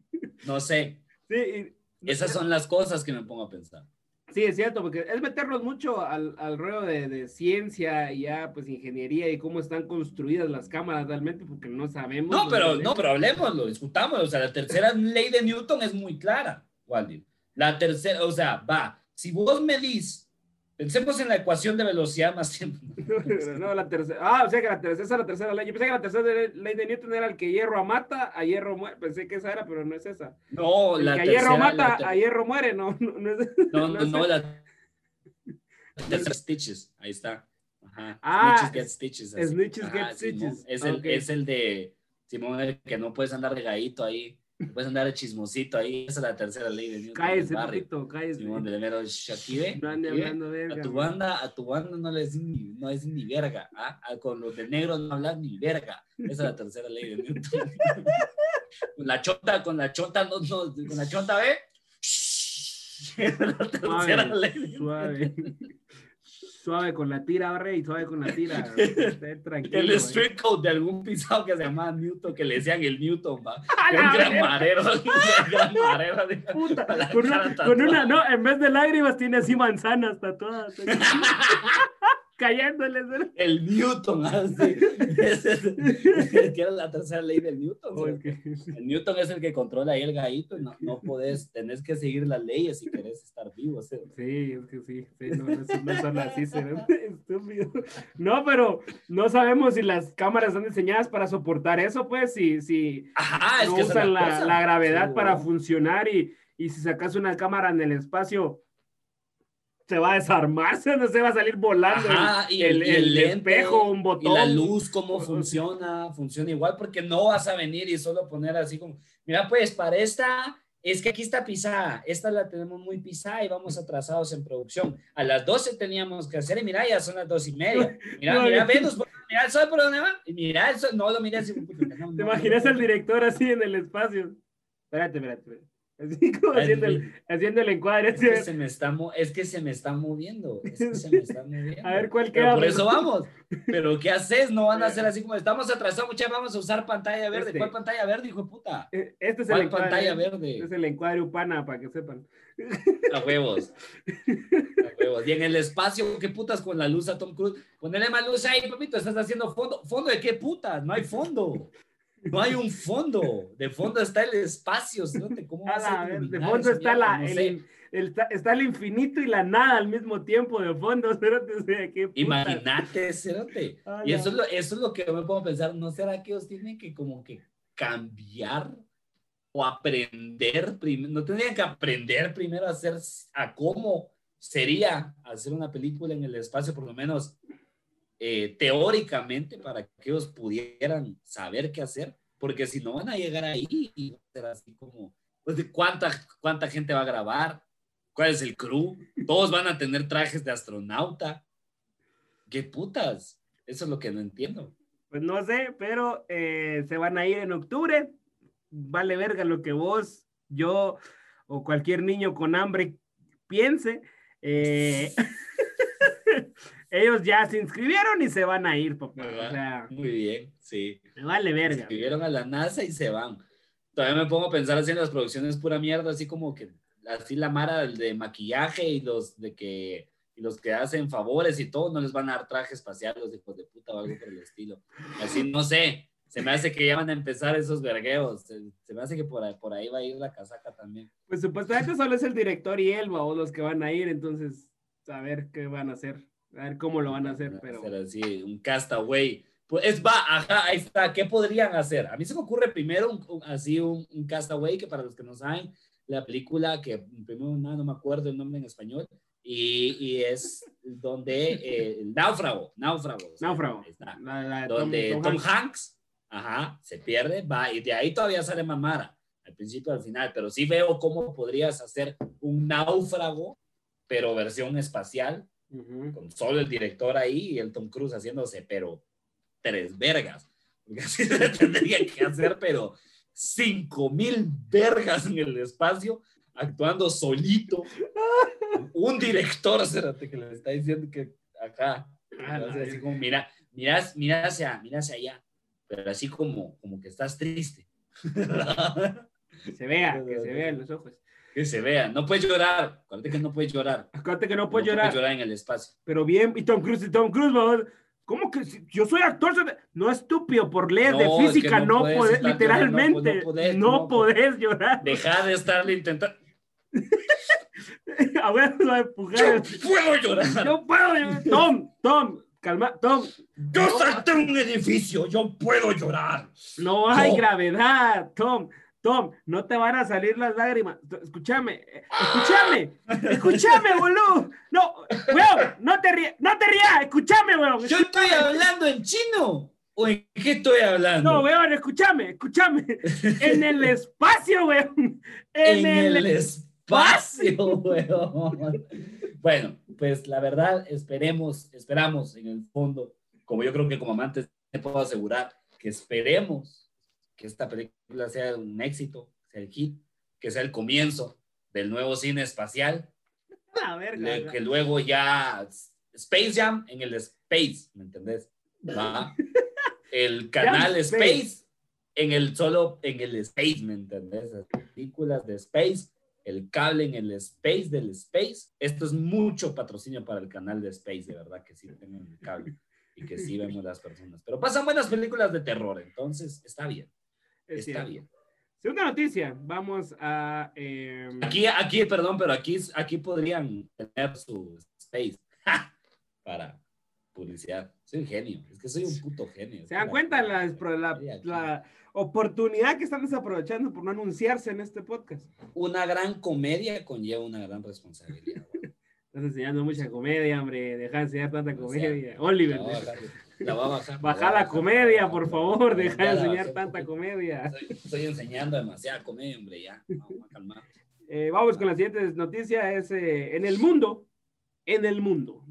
No sé. Sí, Esas son las cosas que me pongo a pensar. Sí, es cierto, porque es meternos mucho al, al ruedo de, de, ciencia y ya, pues, ingeniería y cómo están construidas las cámaras realmente, porque no sabemos. No, pero, no, pero hablemoslo, discutámoslo. O sea, la tercera (laughs) ley de Newton es muy clara, Waldir. La tercera, o sea, va, si vos medís, pensemos en la ecuación de velocidad más tiempo. (laughs) No, la tercera, ah, o sea que la tercera, esa es la tercera ley. Yo pensé que la tercera ley de Newton era el que hierro mata, a hierro muere. Pensé que esa era, pero no es esa. No, el la que a hierro mata, a hierro muere, no, no, no es No, (laughs) no, no, la tercera Stitches, ahí está. Ajá. Ah, Snitches get Stitches. Snitches get Stitches. Es, el, es el de Simón, que no puedes andar regadito ahí. Puedes andar de chismosito ahí, esa es la tercera ley de Newton. Cállese, papito, cállese. Simón de mero Shakire. No ande hablando verga. A tu banda, a tu banda no le ni, no es ni verga. ¿ah? Con los de negro no hablas ni verga. Esa es la tercera ley de Newton. con (laughs) la chota, con la chota, no, no, con la chota, ¿ve? (laughs) es la tercera suave, ley de Suave suave con la tira, rey, suave con la tira. (laughs) el street code de algún pisado que se llamaba Newton, que le decían el Newton, va. (laughs) un gran marero, (laughs) un gran marero. Puta, con, una, con una, no, en vez de lágrimas tiene así manzanas tatuadas. Cayéndoles. El Newton, así. (laughs) que era la tercera ley del Newton. Oh, el Newton es el que controla ahí el gallito y no, no podés, tenés que seguir las leyes si querés estar vivo. Sí, es que sí, sí no, no, son así, (laughs) estúpido. No, pero no sabemos si las cámaras están diseñadas para soportar eso, pues, si, si Ajá, no usan la, la, gravedad para funcionar y, y si sacas una cámara en el espacio se va a desarmarse, (laughs) no se va a salir volando y el, el, espejo, un botón. Y la luz, cómo funciona, funciona igual, porque no vas a venir y solo poner así como, mira, pues para esta, es que aquí está pisada, esta la tenemos muy pisada y vamos atrasados en producción. A las 12 teníamos que hacer y mira, ya son las dos y media. (laughs) Mira, mira, Venus, mira el sol por dónde va. Y mira el sol, no lo mira así. (laughs) ¿Te imaginas al director así en el espacio? Espérate, espérate, espérate. Así como haciendo el, haciendo el, encuadre. Es que, se me está, es que se me está moviendo. Es que se me está moviendo. (laughs) A ver cuál queda. por eso vamos. Pero ¿qué haces? No van a hacer así como estamos atrasados, muchachos. Vamos a usar pantalla verde. Este. ¿Cuál pantalla verde, hijo de puta? Eh, este es el encuadre, pantalla verde? Este es el encuadre upana, para que sepan. A huevos. (laughs) A huevos. Y en el espacio, ¿qué putas con la luz a Tom Cruise? Ponele más luz ahí, papito. Estás haciendo fondo. ¿Fondo de qué putas? No hay fondo. No hay un fondo. De fondo está el espacio. ¿Cómo de fondo está, la, el, está el infinito y la nada al mismo tiempo de fondo. (laughs) Imagínate, cerote. Y eso es, lo, eso es lo que me puedo pensar. ¿No será que ellos tienen que como que cambiar o aprender primero? ¿No tendrían que aprender primero a hacer, a cómo sería hacer una película en el espacio, por lo menos eh, teóricamente para que ellos pudieran saber qué hacer, porque si no van a llegar ahí y va a ser así como, pues, ¿cuánta, ¿cuánta gente va a grabar? ¿Cuál es el crew? Todos van a tener trajes de astronauta. ¿Qué putas? Eso es lo que no entiendo. Pues no sé, pero eh, se van a ir en octubre. Vale verga lo que vos, yo o cualquier niño con hambre piense. Eh, (laughs) (laughs) ellos ya se inscribieron y se van a ir, papá. O sea, Muy bien, sí. Me vale verga. Se inscribieron a la NASA y se van. Todavía me pongo a pensar así en las producciones pura mierda, así como que así la mara de maquillaje y los de que y los que hacen favores y todo no les van a dar traje espacial los hijos de puta o algo por el estilo. Así no sé, se me hace que ya van a empezar esos vergueos. Se, me hace que por ahí, por ahí va a ir la casaca también. Pues supuestamente solo es el director y él o los que van a ir, entonces a ver qué van a hacer, a ver cómo lo van a hacer. Pero... así, un castaway. Pues es, va, ajá, ahí está. ¿Qué podrían hacer? A mí se me ocurre primero un, así un, un, castaway, que para los que no saben, la película que primero no, no me acuerdo el nombre en español, y, y es donde eh, el náufrago, náufrago. Náufrago. Está, donde Tom, Hanks. ajá, se pierde, va, y de ahí todavía sale Mamara, al principio al final, pero sí veo cómo podrías hacer un náufrago, pero versión espacial, con solo el director ahí y el Tom Cruise haciéndose, pero tres vergas, porque así (laughs) se tendría que hacer, pero cinco mil vergas en el espacio, actuando solito. Un director, que le está diciendo que acá, ah, así como, mira, mira, mira hacia, mira hacia allá, pero así como, como que estás triste. (laughs) Se vea, que se vea en los ojos. Que se vea, no puedes llorar, acuérdate que no puedes llorar. Acuérdate que no puedes llorar. No puedes llorar en el espacio. Pero bien, y Tom Cruise, y Tom Cruise, ¿Cómo que yo soy actor? No estúpido, por ley de física, no, puedes, literalmente, no, podés, llorar. Deja de estarle intentando. (laughs) a ver, lo empujar. Yo puedo llorar. Yo puedo llorar. Tom, Tom, calma, Tom. Yo salté un edificio, yo puedo llorar. No hay gravedad, Tom. Tom, no te van a salir las lágrimas. Escúchame, escúchame, escúchame, (laughs) boludo. No, weón, no te rías, no te rías, escúchame, weón. Yo estoy hablando en chino. ¿O en qué estoy hablando? No, weón, escúchame, escúchame. (laughs) En el espacio, weón. En, el, espacio, (laughs) weón. Bueno, pues la verdad, esperemos, esperamos en el fondo, como yo creo que como amantes te puedo asegurar, que esperemos que esta película sea un éxito, sea el hit, que sea el comienzo del nuevo cine espacial. que luego ya Space Jam en el Space, ¿me entendés? (laughs) El canal Space. en el solo en el Space, ¿me entendés? Las películas de Space, el cable en el Space del Space. Esto es mucho patrocinio para el canal de Space, de verdad que sí tengan el cable y que sí vemos las personas. Pero pasan buenas películas de terror, entonces está bien. Está bien. Segunda noticia, vamos a... Em, aquí, aquí, perdón, pero aquí, aquí podrían tener su space (laughs) para publicidad. Soy un genio, es que soy un puto genio. ¿Se dan cuenta la, la, oportunidad que están desaprovechando por no anunciarse en este podcast? Una gran comedia conlleva una gran responsabilidad. (laughs) Estás enseñando mucha comedia, hombre. Deja de enseñar tanta comedia. Oliver. La va a bajar. Baja la, comedia, por favor. Deja de enseñar tanta comedia. Estoy, enseñando demasiada comedia, hombre. Ya. Vamos a calmar. Eh, vamos con la siguiente noticia. Es eh, en el mundo. En el mundo.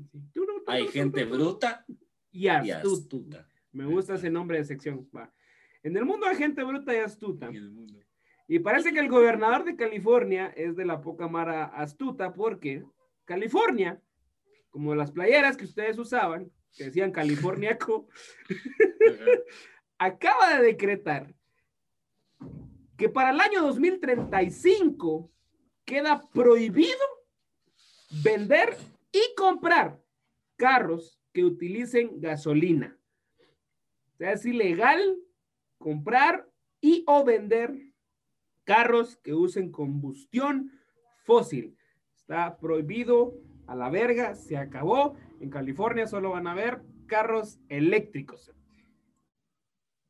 Hay gente bruta y astuta. Me gusta ese nombre de sección. Va. En el mundo hay gente bruta y astuta. Y parece que el gobernador de California es de la poca mara astuta porque California, como las playeras que ustedes usaban, que decían californiaco, (laughs) acaba de decretar que para el año 2035 queda prohibido vender y comprar carros que utilicen gasolina. O sea, es ilegal comprar y o vender carros que usen combustión fósil. Está prohibido a la verga, se acabó. En California solo van a ver carros eléctricos.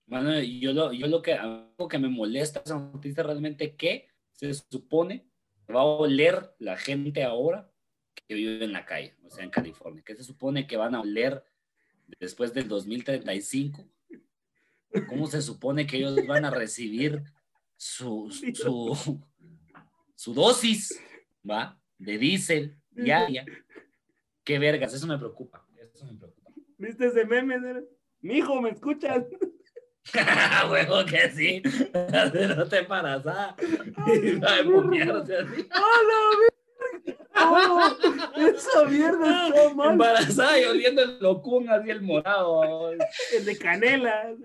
Bueno, yo lo, yo lo que, algo que me molesta esa noticia realmente que se supone va a oler la gente ahora que vive en la calle, o sea, en California, que se supone que van a oler después del 2035. ¿Cómo se supone que ellos van a recibir su, su, su dosis? ¿Va? de diésel diaria. Qué vergas, eso me preocupa. Eso me preocupa. ¿Viste ese meme? Mijo, ¿me escuchas? (laughs) Huevo que sí. (laughs) no te paras. Ah. (laughs) ¡Hola, no, esa mierda está mal. Embarazada y oliendo el locún así el morado. El de canela.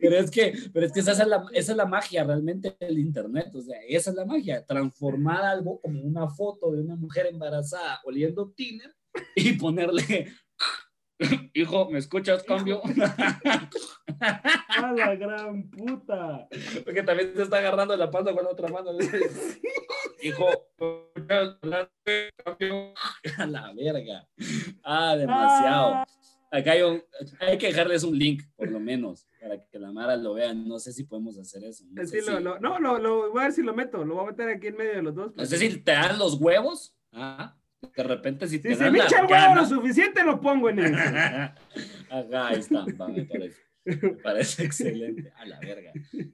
Pero es que, pero es que esa es la, esa es la magia realmente del internet. O sea, esa es la magia. Transformar algo como una foto de una mujer embarazada oliendo tiner y ponerle Hijo, ¿me escuchas, cambio? (laughs) A la (laughs) gran puta. Porque también se está agarrando la pata con la otra mano. (laughs) Hijo, cambio? A la verga. Ah, demasiado. Ah. Acá hay, un, hay que dejarles un link, por lo menos, para que la Mara lo vean. No sé si podemos hacer eso. No, sí, lo, lo, no lo, lo, voy a ver si lo meto. Lo voy a meter aquí en medio de los dos. No sé si te dan los huevos. Ah de repente si te si dan me echa lo suficiente lo pongo en eso. (laughs) Ajá, ahí está, me parece. Me parece excelente. A la verga.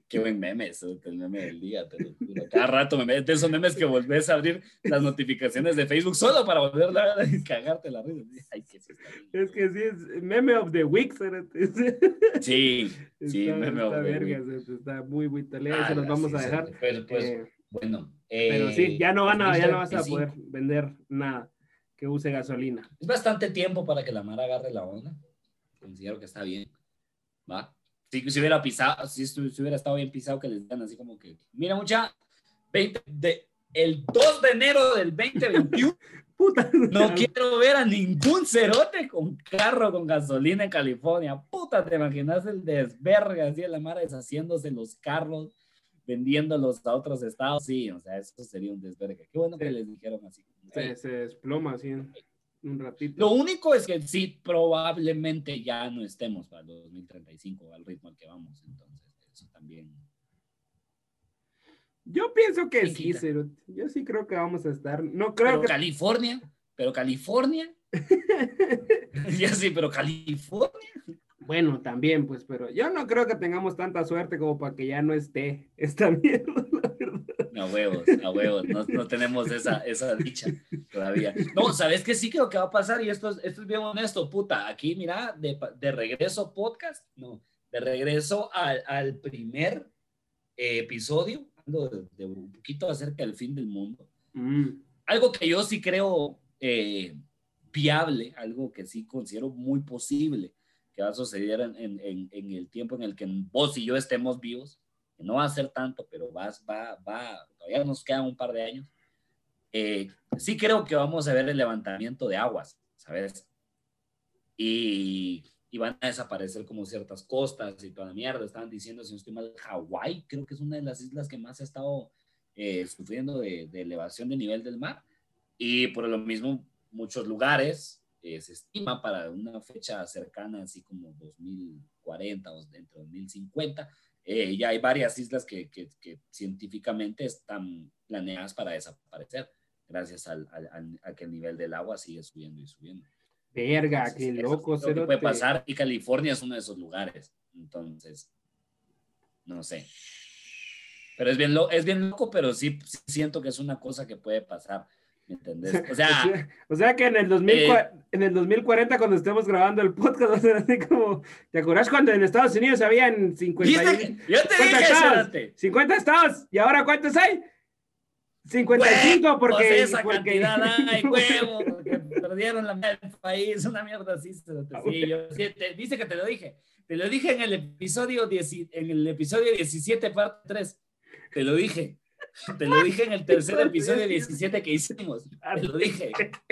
Qué buen meme eso, el meme del día, te lo juro. Cada rato me metes esos memes que volvés a abrir las notificaciones de Facebook solo para volver a cagarte la risa. Ay, que sí es que sí, es meme of the week. Sí, sí, meme of the week. Está muy, muy talento. Ah, se los vamos a dejar. Pues, pues, eh, bueno. Pero sí, eh, ya no van a, ya no vas a poder vender nada que use gasolina. Es bastante tiempo para que la Mara agarre la onda. Considero que está bien. ¿Va? Si, si hubiera pisado, si, hubiera estado bien pisado, que les digan así como que, mira mucha, 20 de, el 2 de enero del 2021, (laughs) Puta, no quiero ver a ningún cerote con carro con gasolina en California. Puta, ¿te imaginas el desverga así de la Mara deshaciéndose los carros? Vendiéndolos a otros estados, sí, o sea, eso sería un desvergue. Qué bueno que les dijeron así. Se, se desploma así en un ratito. Lo único es que sí, probablemente ya no estemos para el 2035 al ritmo al que vamos, entonces eso también. Yo pienso que sí, pero yo sí creo que vamos a estar. No creo pero que. California, pero California. (laughs) (laughs) ya sí, pero California. Bueno, también, pues, pero yo no creo que tengamos tanta suerte como para que ya no esté esta (laughs) mierda, la verdad. A huevos, a huevos, no, tenemos esa, esa dicha todavía. No, ¿sabes qué sí creo que va a pasar? Y esto es, esto es bien honesto, puta. Aquí, mira, de, de regreso podcast, no, de regreso al, al primer eh, episodio, de, de, un poquito acerca del fin del mundo. Mm. Algo que yo sí creo eh, viable, algo que sí considero muy posible que va a suceder en, en, en, el tiempo en el que vos y yo estemos vivos, que no va a ser tanto, pero va, va, va, todavía nos quedan un par de años, eh, sí creo que vamos a ver el levantamiento de aguas, ¿sabes? Y, y, van a desaparecer como ciertas costas y toda la mierda. Estaban diciendo, si no estoy mal, Hawái creo que es una de las islas que más ha estado eh, sufriendo de, de elevación de nivel del mar. Y por lo mismo, muchos lugares eh, se estima para una fecha cercana, así como 2040 o dentro de 2050. Eh, ya hay varias islas que, que, científicamente están planeadas para desaparecer, gracias al, al, a que el nivel del agua sigue subiendo y subiendo. Verga, qué loco. Eso que puede pasar y California es uno de esos lugares. Entonces, no sé. Pero es bien, lo, es bien loco, pero sí, sí, siento que es una cosa que puede pasar. ¿Me entendés? O sea, o sea que en el, 2000, eh, en el 2040, cuando estemos grabando el podcast, (laughs) va a ser así como. ¿Te acuerdas cuando en Estados Unidos habían 50, yo te dije estados? 50 estados. ¿Y ahora cuántos hay? 55 porque. Pues esa porque... cantidad (laughs) hay, huevo, porque perdieron la mitad del país, una mierda así. Ah, sí, yo, sí, te, dice que te lo dije. Te lo dije en el episodio, 10, en el episodio 17, parte 3. Te lo dije. Te lo dije en el tercer episodio 17 que hicimos. Te lo dije. (laughs)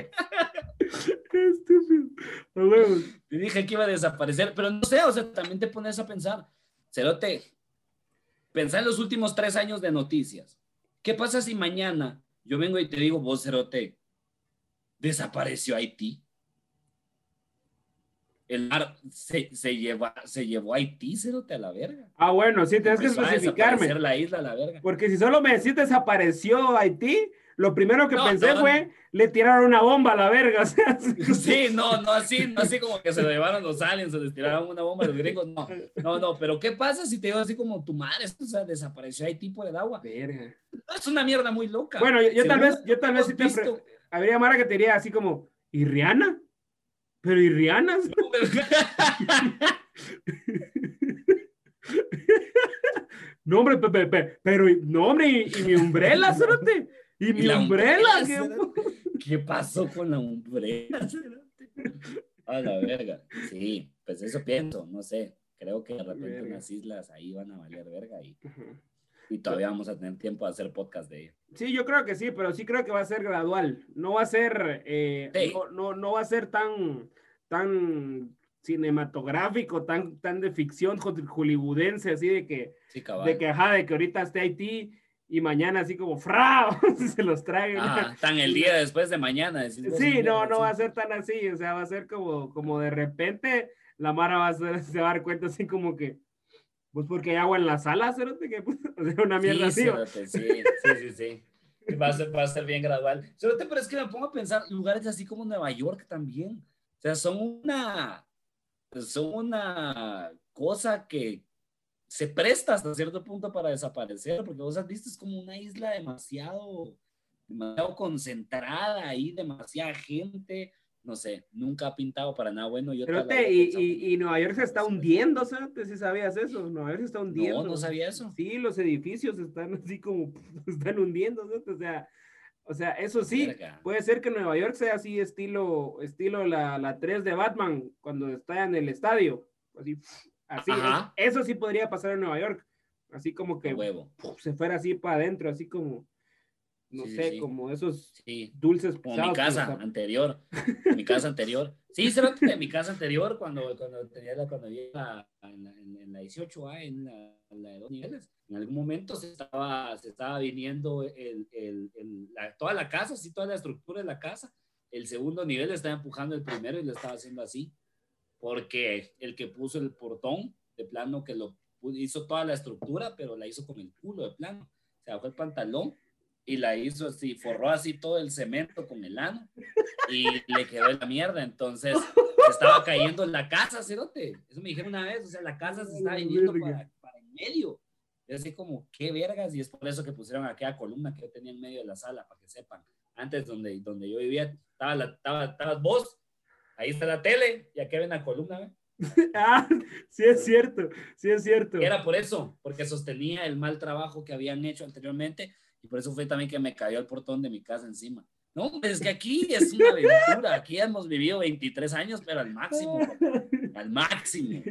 Qué estúpido. Te dije que iba a desaparecer, pero no sé, o sea, también te pones a pensar. Cerote, pensá en los últimos tres años de noticias. ¿Qué pasa si mañana yo vengo y te digo, vos, Cerote, desapareció Haití? El mar se, se, lleva, se llevó a Haití, cerote a la verga. Ah, bueno, sí, tienes que especificarme. la isla la verga. Porque si solo me decís desapareció Haití, lo primero que pensé fue, le tiraron una bomba a la verga. (laughs) sí, no, no así, no así como que se lo llevaron los aliens, se les tiraron una bomba a los gringos, no, no, no, pero ¿qué pasa si te digo así como tu madre, o sea, desapareció Haití por el agua? Verga. Es una mierda muy loca. Bueno, yo, tal vez, yo tal vez sí te habría Mara que te diría así como, ¿y Rihanna? Pero ¿y Rihanna? (laughs) no, hombre, pero, no, hombre, y, mi umbrella, suerte. Y mi umbrella. ¿qué pasó con la umbrera? A la verga. Sí, pues eso pienso, no sé. Creo que de repente unas islas ahí van a valer verga y, y todavía vamos a tener tiempo de hacer podcast de ello. Sí, yo creo que sí, pero sí creo que va a ser gradual. No va a ser, eh, no, no, va a ser tan, tan cinematográfico, tan, tan de ficción hollywoodense, así de que, de que, ajá, de que ahorita esté Haití y mañana así como ¡fra! (laughs) se los traen. Ah, tan el día después de mañana. Sí, no, no va a ser tan así, o sea, va a ser como, como de repente la Mara va a ser, se va a dar cuenta así como que, pues porque hay agua en la sala, cerote, que pues, (laughs) una mierda sí, así. sí, sí, sí, sí. Va a, ser, va a ser bien gradual. Cerote, pero es que me pongo a pensar, lugares así como Nueva York también. O sea, son una, son una cosa que, se presta hasta cierto punto para desaparecer, porque vos has visto es como una isla demasiado, demasiado concentrada ahí, demasiada gente, no sé, nunca ha pintado para nada bueno. Yo Pero te, y, y, Nueva York se está hundiendo, ¿sabes? Si sabías eso, Nueva York se está hundiendo. No, no sabía eso. Sí, los edificios están así como, (laughs) están hundiendo, O sea, o sea, eso sí, puede ser que Nueva York sea así estilo, estilo la, la 3 de Batman, cuando está en el estadio, así Así, eso sí podría pasar en Nueva York. Así como que se fuera así para adentro, así como, no sé, como esos dulces Como mi casa anterior. mi casa anterior. Sí, se de mi casa anterior cuando, cuando tenía la, cuando en, la, en, la 18A, en la, de dos niveles. En algún momento se estaba, se estaba viniendo el, el, toda la casa, así toda la estructura de la casa. El segundo nivel estaba empujando el primero y lo estaba haciendo así porque el que puso el portón de plano que lo hizo toda la estructura, pero la hizo con el culo de plano. Se bajó el pantalón y la hizo así, forró así todo el cemento con el ano y le quedó la mierda. Entonces se estaba cayendo en la casa, cerote. Eso me dijeron una vez, o sea, la casa se estaba viniendo para, para en medio. Es así como, qué vergas, y es por eso que pusieron aquella columna que yo tenía en medio de la sala, para que sepan. Antes, donde, donde yo vivía, estaba, la, estaba, estabas vos Ahí está la tele y aquí ven la columna, (laughs) ah, sí es cierto, sí es cierto. Era por eso, porque sostenía el mal trabajo que habían hecho anteriormente y por eso fue también que me cayó el portón de mi casa encima. No, es que aquí es una aventura, aquí hemos vivido 23 años, pero al máximo, (laughs) al máximo.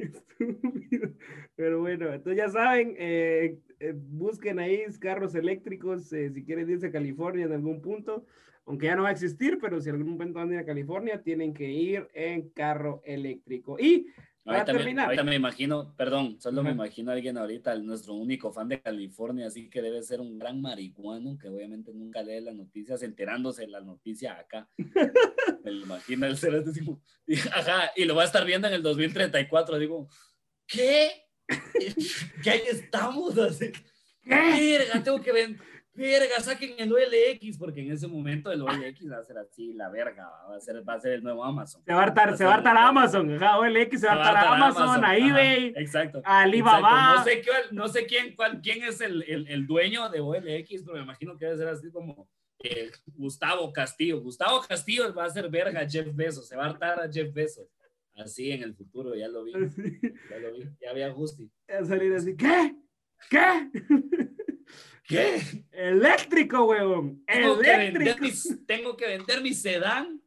Pero bueno, entonces ya saben, eh, eh, busquen ahí carros eléctricos eh, si quieren irse a California en algún punto aunque ya no va a existir, pero si algún momento van a ir a California, tienen que ir en carro eléctrico. Y ahorita terminar. Me, ahorita me imagino, perdón, solo me imagino a alguien ahorita, nuestro único fan de California, así que debe ser un gran marihuano que obviamente nunca lee las noticias, enterándose de la noticia acá. (laughs) me lo imagino el ser y, ajá, y lo va a estar viendo en el 2034, digo, ¿qué? (laughs) ¿Qué ahí estamos? Así, ¿Qué? Tengo que ver verga, saquen el OLX, porque en ese momento el OLX va a ser así, la verga, va a ser, va a ser el nuevo Amazon. Se va a hartar, se va a hartar Amazon, OLX se va a hartar a Amazon, a eBay, exacto, a Alibaba. No sé, qué, no sé quién, cuál, quién es el, el, el, dueño de OLX, pero me imagino que debe ser así como eh, Gustavo Castillo. Gustavo Castillo va a ser verga a Jeff Bezos, se va a hartar a Jeff Bezos. Así en el futuro, ya lo vi. Ya lo vi, ya había Gusti. Va a salir así, ¿qué? ¿Qué? ¿Qué? Eléctrico, huevón. Tengo Eléctrico. Que mi, tengo que vender mi sedán.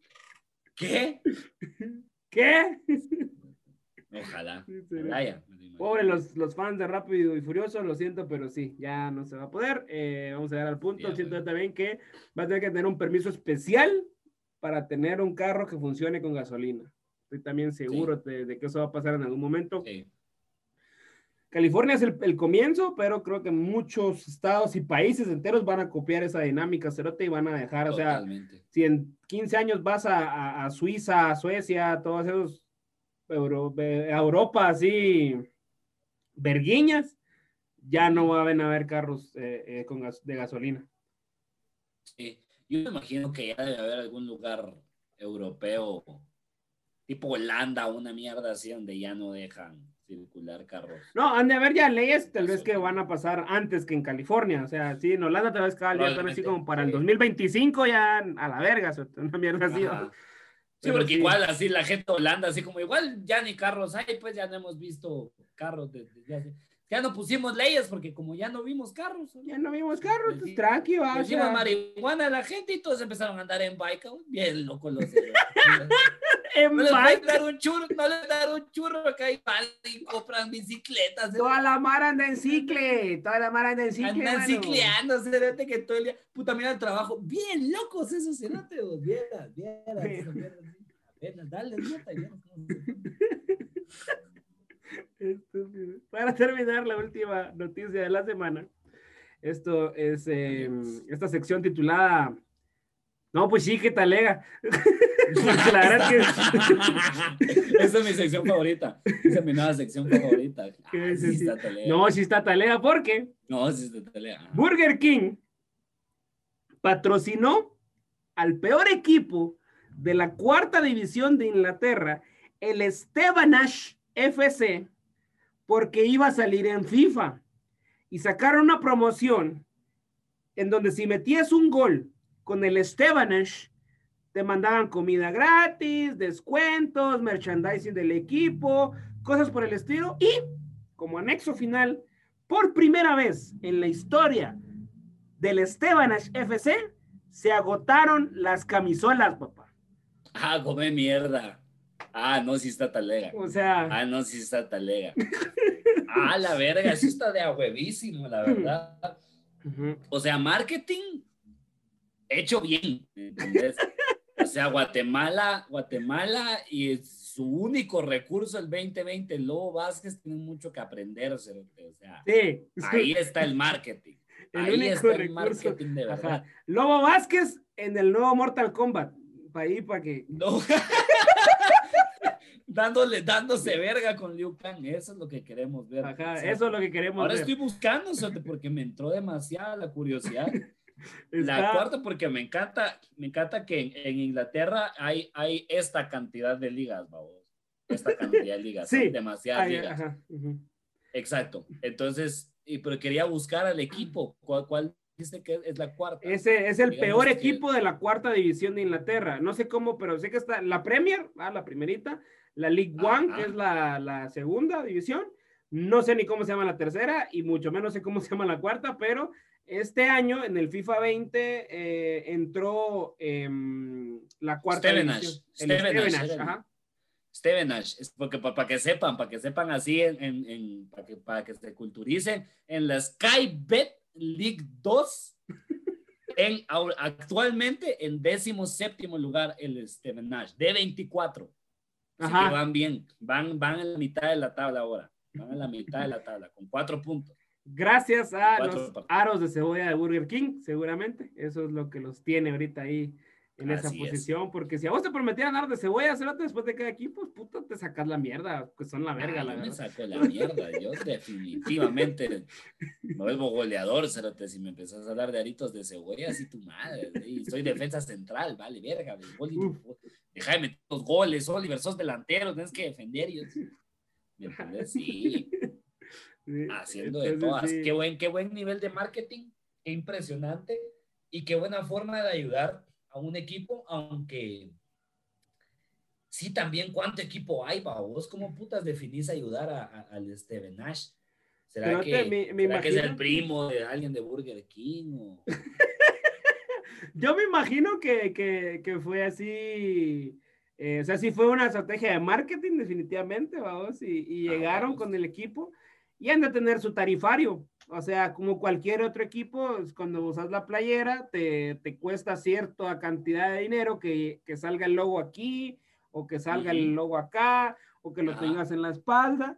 ¿Qué? ¿Qué? Ojalá. Pobre los, los, fans de Rápido y Furioso, lo siento, pero sí, ya no se va a poder. Eh, vamos a llegar al punto. siento también que va a tener que tener un permiso especial para tener un carro que funcione con gasolina. Estoy también seguro de, de, que eso va a pasar en algún momento. Sí. California es el, comienzo, pero creo que muchos estados y países enteros van a copiar esa dinámica, Cerote, y van a dejar, o sea, si en 15 años vas a, Suiza, a Suecia, todos esos Europa, así, verguiñas, ya no van a haber carros eh, eh, con de gasolina. Sí, yo me imagino que ya debe haber algún lugar europeo, tipo Holanda, una mierda así, donde ya no dejan circular carros. No, han de haber ya leyes tal vez que van a pasar antes que en California. O sea, sí, en Holanda tal vez cada día están así como para el 2025 ya a la verga, una mierda así. Sí, porque igual así la gente de Holanda, así como igual ya ni carros hay, pues ya no hemos visto carros desde Ya no pusimos leyes porque como ya no vimos carros. Ya no vimos carros, pues, tranqui, va. Pusimos marihuana a la gente y todos empezaron a andar en bike, bien locos los (laughs) en no. Les dar un churro, no les dar un churro que hay y compran bicicletas. ¿eh? Toda la mar anda en cicle, toda la mar anda en cicle. Andan cicleando, cerote, que todo el día, puta, mira el trabajo. Bien locos esos cerote, vieras, vieras, vieras, dale, nota, Para terminar la última noticia de la semana, esto es em, esta sección titulada No, pues sí, que talega. (laughs) (laughs) la verdad que... (laughs) Esa es mi sección favorita. Esa es mi nueva sección favorita. Ah, sí está no, sí está talega, ¿por qué? No, sí está talega. Burger King patrocinó al peor equipo de la cuarta división de Inglaterra, el Stevenage FC, porque iba a salir en FIFA y sacaron una promoción en donde si metías un gol con el Stevenage, te mandaban comida gratis, descuentos, merchandising del equipo, cosas por el estilo. Y como anexo final, por primera vez en la historia del Stevenage FC, se agotaron las camisolas, papá. Ah, come mierda. Ah, no, sí está talega. O sea. Ah, no, sí está talega. ah, la verga, sí está de a huevísimo, la (laughs) verdad. O sea, marketing hecho bien, ¿entendés? O sea, Guatemala, Guatemala y su único recurso el 2020, el Lobo Vázquez, tiene mucho que aprender. O sea, sí, ahí está el marketing. (laughs) ahí está el marketing de verdad. Lobo Vázquez en el nuevo Mortal Kombat. Para ahí, para que. No. (laughs) dándole, dándose verga con Liu Kang. Eso es lo que queremos ver. eso es lo que queremos ahora ver. Ahora estoy buscando, porque me entró demasiada la curiosidad. (laughs) (laughs) La cuarta, porque me encanta, me encanta que en, Inglaterra hay, hay esta cantidad de ligas, vamos. Esta cantidad de ligas. (laughs) Sí, demasiadas ligas. Exacto. Entonces, y, pero quería buscar al equipo. ¿Cuál, cuál dice que es la cuarta? Ese es el peor equipo de la cuarta división de Inglaterra. No sé cómo, pero sé que está la Premier, ah, la primerita, la League One, que es la, la segunda división. No sé ni cómo se llama la tercera y mucho menos sé cómo se llama la cuarta, pero este año, en el FIFA 20, eh, entró em, la cuarta Stevenage. Stevenage, Stevenage, porque para que sepan, para que sepan así, en, para, que, para que se culturicen, en la Sky Bet League 2, (laughs) en, actualmente en décimo séptimo lugar el Stevenage, de 24. Así que van bien, van, van en la mitad de la tabla ahora, van en la mitad de la tabla, con cuatro puntos. Gracias a los aros de cebolla de Burger King, seguramente. Eso es lo que los tiene ahorita ahí en esa posición. Porque si a vos te prometieran aros de cebolla, después de cada equipo, pues puta, te sacas la mierda, que son la verga. la me saco la mierda, yo (laughs) definitivamente me vuelvo goleador, Cerote, si me empezás a hablar de aritos de cebolla, así tu madre. Soy defensa central, vale, verga. Deja de meter los goles, Oliver, sos delantero, tienes que defender. Yo, ¿Me entiendes? (laughs) Sí haciendo de todas. Qué, buen, qué buen nivel de marketing, qué impresionante y qué buena forma de ayudar a un equipo, aunque sí también cuánto equipo hay, ¿va? vos cómo putas definís ayudar al Steven Nash. ¿Será, que, es el primo de alguien de Burger King? (laughs) Yo me imagino que, que, fue así, eh, o sea, sí fue una estrategia de marketing definitivamente, vamos, y, y ah, llegaron con el equipo y han de tener su tarifario. O sea, como cualquier otro equipo, cuando usas la playera, te, te cuesta cierta cantidad de dinero que, que, salga el logo aquí, o que salga el logo acá, o que lo tengas en la espalda.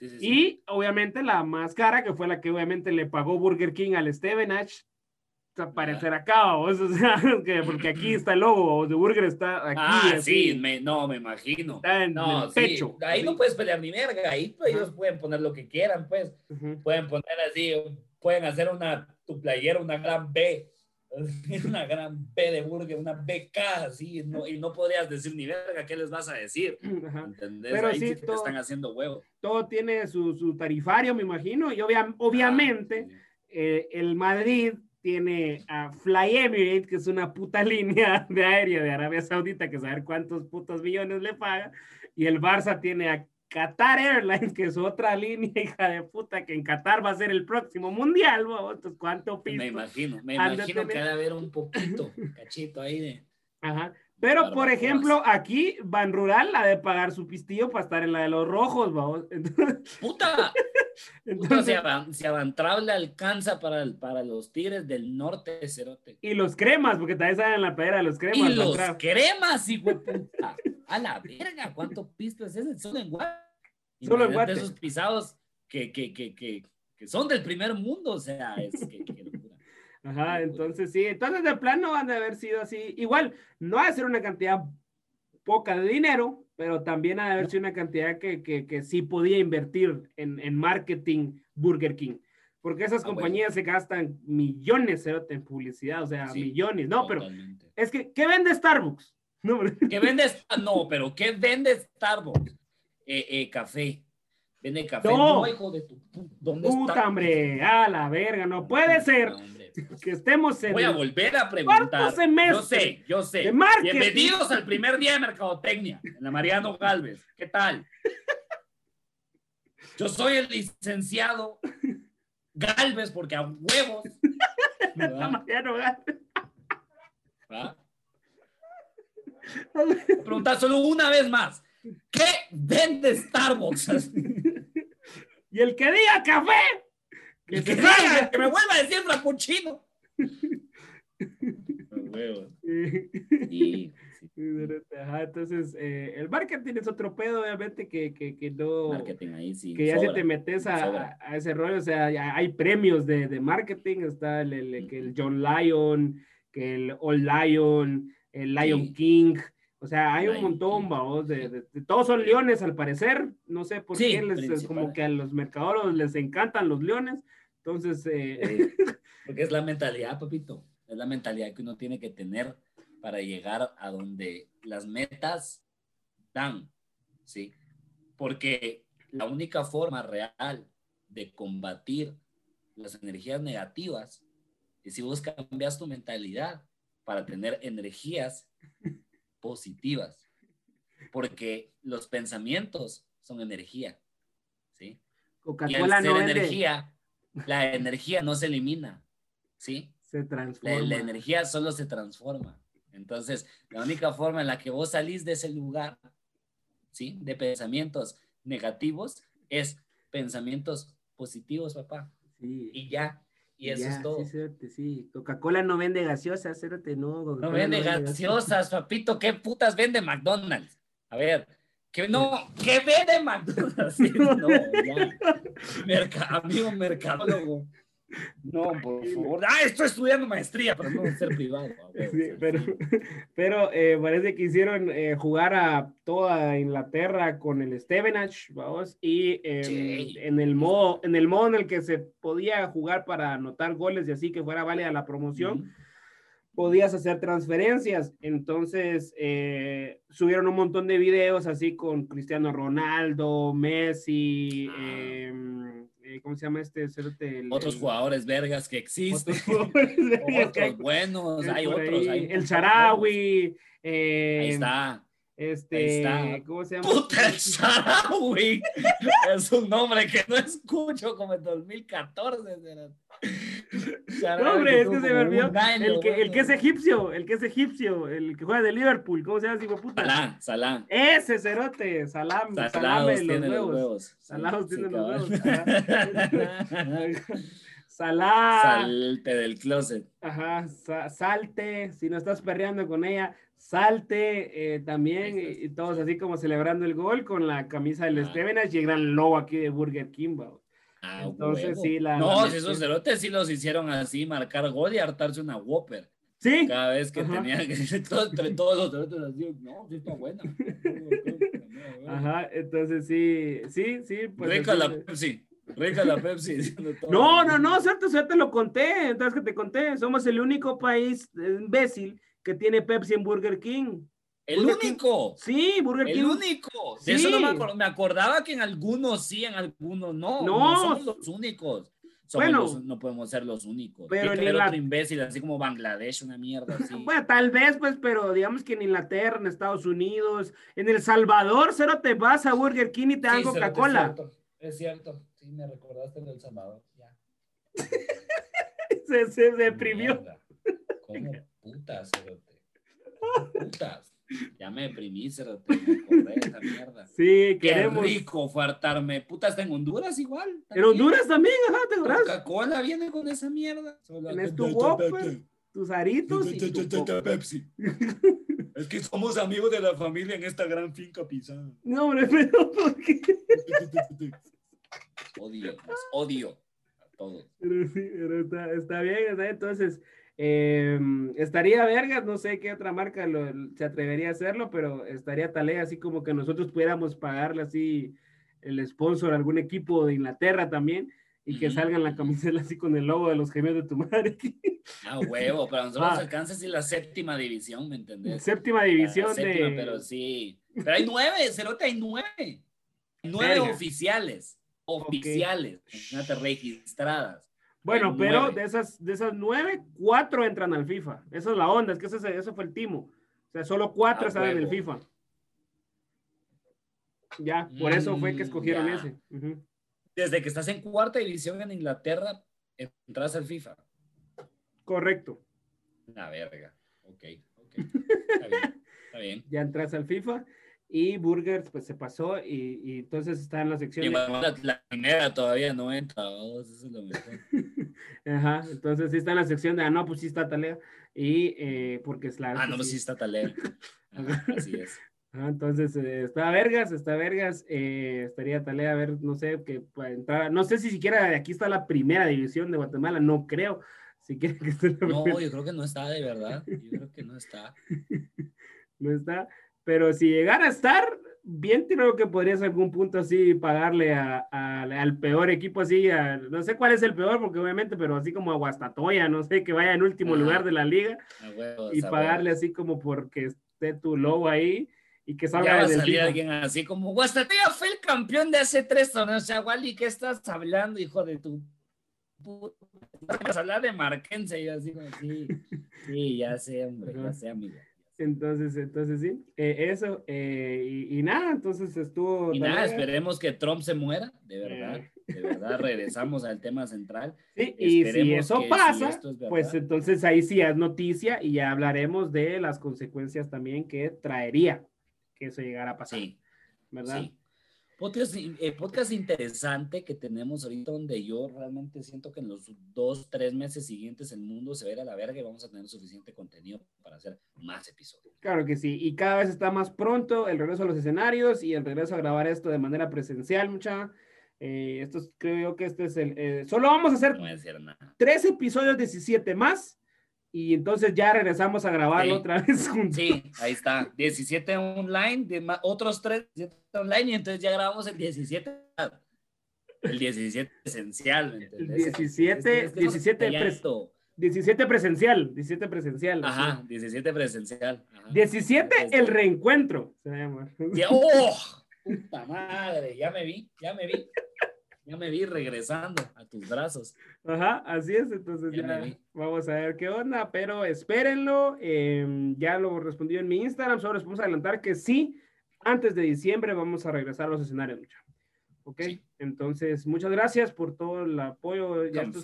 Y obviamente la más cara, que fue la que obviamente le pagó Burger King al Stevenage, aparecer acá, (laughs) o, sea, porque aquí está el logo, de Burger está aquí. Ah, sí, no, me imagino. Está en el pecho. Ahí no puedes pelear ni verga, ahí pues, ellos pueden poner lo que quieran, pues. Pueden poner así, pueden hacer una, tu playera, una gran B, (laughs) una gran B de Burger, una BK, así, no, y no podrías decir ni verga, ¿qué les vas a decir? (clears throat) ¿Entendés? Pero ahí sí, todo, están haciendo huevo. Todo tiene su, su tarifario, me imagino, y obviamente ah, eh, el Madrid tiene a Fly Emirates, que es una puta (laughs) línea de aérea de Arabia Saudita, que saber cuántos putos millones le paga, y el Barça tiene a Qatar Airlines, que es otra línea, (laughs) hija de puta, que en Qatar va a ser el próximo mundial, Entonces, ¿cuánto piso? Me imagino, me imagino que ha de haber un poquito, cachito ahí de... Ajá. Pero, por ejemplo, aquí Ban Rural ha de pagar su pistillo para estar en la de los rojos, vamos. (laughs) ¡Puta! (laughs) Entonces, si, a, le alcanza para, para los tigres del norte, Cerote. Y los cremas, porque también salen en la pedera los cremas. Y los cremas, hijo de (laughs) puta. A la verga, ¿cuánto pisto es? Solo en Guate. Solo en Guate. De esos pisados que, que, que, que, son del primer mundo, o sea, es que, Ajá, entonces sí, entonces de plano van a haber sido así. Igual, no va a ser una cantidad poca de dinero, pero también ha de haber sido una cantidad que, que, que sí podía invertir en, en, marketing Burger King. Porque esas ah, compañías se gastan millones en publicidad, o sea, millones. No, pero es que, ¿qué vende Starbucks? No, ¿Qué vende? No, pero ¿qué vende Starbucks? Eh, eh, café. Vende café. No, hijo de tu ¿Dónde Puta, hombre, a la verga, no puede ser que estemos en. Voy a volver a preguntar. Yo sé, yo sé. Bienvenidos al primer día de Mercadotecnia en la Mariano Galvez. ¿Qué tal? Yo soy el licenciado Galvez porque a huevos. (laughs) Mariano Galvez. ¿Ah? Preguntar solo una vez más. ¿Qué vende Starbucks? (laughs) y el que diga café que, que, que me vuelva a decir frappuccino. (laughs) entonces, eh, el marketing es otro pedo, obviamente, que, que, que no. Marketing ahí sí. Que ya si te metes a, a, ese rollo, o sea, hay premios de, de marketing. Está el, el, el, John Lyon, que el All Lion, el Lion King. O sea, hay un montón, vamos, de, de, todos son leones al parecer. No sé por qué, les, es como que a los mercadores les encantan los leones. Entonces, eh... (laughs) porque es la mentalidad, papito. Es la mentalidad que uno tiene que tener para llegar a donde las metas dan, ¿sí? Porque la única forma real de combatir las energías negativas es si vos cambias tu mentalidad para tener energías positivas, porque los pensamientos son energía, ¿sí? Coca-Cola no energía, la energía no se elimina, ¿sí? Se transforma. La, energía solo se transforma. Entonces, la única forma en la que vos salís de ese lugar, ¿sí? De pensamientos negativos es pensamientos positivos, papá. Sí. Y ya, y eso es todo. Sí, sí. Coca-Cola no vende gaseosas, cérate, no. No vende gaseosas, papito. ¿Qué putas vende McDonald's? A ver, que no, ¿qué vende McDonald's? (laughs) no, ya. (laughs) amigo mercadólogo. No, por favor. Ah, estoy estudiando maestría, pero no ser privado. pero (laughs) pero eh, parece que hicieron eh, jugar a toda Inglaterra con el Stevenage, vamos, y em, en, el modo, en el modo en el que se podía jugar para anotar goles y así que fuera válida la promoción. podías hacer transferencias. Entonces, eh, subieron un montón de videos así con Cristiano Ronaldo, Messi, ah. em, eh, ¿cómo se llama este? otros jugadores vergas que existen. Otros, (laughs) buenos, hay otros. el Charawi. Eh, ahí está. Este, ¿cómo se llama? Puta el Charawi. (laughs) es un nombre que no escucho como en 2014. No, hombre, es que se me olvidó. El que, el que es egipcio, el que es egipcio, el que juega de Liverpool, ¿cómo se llama ese hijo puta? Salam, Salam. Ese cerote, Salam, Salame los huevos. Salados tiene los huevos. (laughs) Salá. Salte del closet. Ajá, salte, si no estás perreando con ella, salte eh, también, y, todos así como celebrando el gol con la camisa del ah. Stevenage y el gran logo aquí de Burger King, Ah, Entonces, sí, la. No, esos cerotes sí los hicieron así, marcar gol y hartarse una Whopper. Sí. Cada vez que tenían que. (laughs) entre (laughs) todos los cerotes así, no, sí está buena. Ajá, entonces sí, sí, sí. Pues, Rica la Pepsi. Rica la Pepsi. (laughs) no, no, no, cierto, ya te lo conté, entonces que te conté. Somos el único país imbécil que tiene Pepsi en Burger King. El único. Sí, Burger King. El único. De eso no me, acordaba, me acordaba que en algunos sí, en algunos no. No. somos los únicos. bueno, no podemos ser los únicos. Pero otro imbécil, así como Bangladesh, una mierda así. (laughs) bueno, tal vez, pues, pero digamos que en Inglaterra, en Estados Unidos, en El Salvador, cero te vas a Burger King y te dan Coca-Cola. Es cierto, sí, me recordaste en El Salvador, ya. (laughs) se, se deprimió. ¿Cómo putas? Putas. Ya me deprimí, cerote. Me esa mierda. (laughs) Sí, queremos. Qué rico fue hartarme. Puta, está en Honduras igual. En Honduras también, ajá, te. Coca-Cola viene con esa mierda. Tienes tu Whopper, tus aritos y tu Pepsi. (laughs) Es que somos amigos de la familia en esta gran finca pisada. No, hombre, (laughs) pero ¿por qué? Odio, odio a todos. Pero sí, pero está, está bien, ¿sabes? entonces eh, estaría vergas, no sé qué otra marca lo, se atrevería a hacerlo, pero estaría tal así como que nosotros pudiéramos pagarle así el sponsor a algún equipo de Inglaterra también y que salgan la camiseta (laughs) así con el logo de los gemios de tu madre. Ah, huevo, pero nosotros ah. alcanza así la séptima división, ¿me entendés? Séptima división de... Pero sí, pero hay nueve, Cerote, hay nueve. Nueve oficiales, oficiales, registradas. Bueno, pero de esas, de esas nueve, cuatro entran al FIFA. Esa es la onda, es que ese, eso fue el timo. O sea, solo cuatro están en el FIFA. Ya, por eso fue que mm, escogieron ese. Desde que estás en cuarta división en Inglaterra, entras al FIFA. Correcto. La verga. Ok, ok. Está bien. Está bien. (laughs) Ya entras al FIFA y Burgers pues se pasó y, y entonces está en la sección. Y la, primera todavía no entra, eso es lo mejor. (laughs) Ajá, entonces sí está en la sección de, ah, no, pues sí está Talea y eh, porque es la... Ah, no, pues sí está Talea. (laughs) así es. Ajá, entonces eh, está Vergas, está Vergas, eh, estaría Talea, a ver, no sé, que para entrar, no sé si siquiera aquí está la primera división de Guatemala, no creo. Si que esté no, yo creo que no está de verdad, yo creo que no está. (laughs) no está. Pero si llegara a estar, bien creo que podrías algún punto así pagarle a, al peor equipo así, no sé cuál es el peor, porque obviamente, pero así como a Guastatoya, no sé, que vaya en último lugar de la liga y pagarle así como porque esté tu logo ahí y que salga ya va a salir alguien así como Guastatoya fue el campeón de hace tres torneos, o sea, Wally, ¿qué estás hablando, hijo de tu Vas a hablar de Marquense y así como, sí, sí, ya sé, hombre, ya sé, amigo. Entonces, entonces sí, eh, eso, eh, y, nada, entonces estuvo... Y nada, esperemos que Trump se muera, de verdad, eh. de verdad, regresamos al tema central. (laughs) Sí, y si eso pasa, pues entonces ahí sí es noticia y ya hablaremos de las consecuencias también que traería que eso llegara a pasar. Sí, ¿verdad? Sí. Podcast, eh, podcast interesante que tenemos ahorita donde yo realmente siento que en los dos, tres meses siguientes el mundo se va a ir a la verga y vamos a tener suficiente contenido para hacer más episodios. Claro que sí, y cada vez está más pronto el regreso a los escenarios y el regreso a grabar esto de manera presencial, mucha. Eh, esto creo que este es el... Eh, solo vamos a hacer tres episodios 17 más y entonces ya regresamos a grabarlo otra (laughs) vez juntos. Sí, ahí está. 17 online, otros 3 online y entonces ya grabamos el 17. El 17 esencial. El 17, 17, 17 presencial, 17 presencial. Ajá, 17 presencial. 17 el reencuentro. Se llama. ¡Oh! (laughs) Puta madre, ya me vi, ya me vi. Ya me vi regresando a tus brazos. Ajá, así es, entonces ya, vamos a ver qué onda, pero espérenlo. Em, ya lo respondí en mi Instagram, solo les podemos adelantar que sí, antes de diciembre vamos a regresar a los escenarios, mucha. Ok, entonces muchas gracias por todo el apoyo. Ya esto,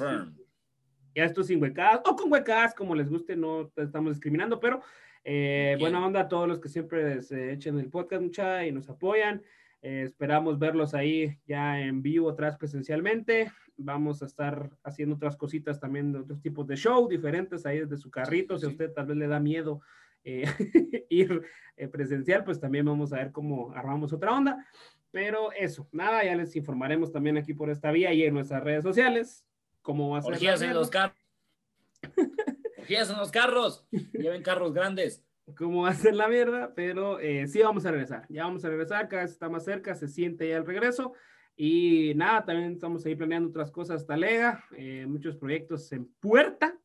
ya esto sin huecas o con huecas, como les guste, no estamos discriminando, pero eh, buena onda a todos los que siempre se echen el podcast, mucha, y nos apoyan. Eh, esperamos verlos ahí ya en vivo, atrás presencialmente. Vamos a estar haciendo otras cositas también de otros tipos de show diferentes ahí desde su carrito. Si a usted tal vez le da miedo eh, (laughs) ir eh, presencial, pues también vamos a ver cómo armamos otra onda. Pero eso, nada, ya les informaremos también aquí por esta vía y en nuestras redes sociales cómo va a ser. Orgías en los carros. Orgías en los carros. (laughs) Lleven carros grandes cómo hacer la mierda, pero eh, sí vamos a regresar. Ya vamos a regresar, cada vez está más cerca, se siente ya el regreso. Y nada, también estamos ahí planeando otras cosas, talega, eh, muchos proyectos en puerta.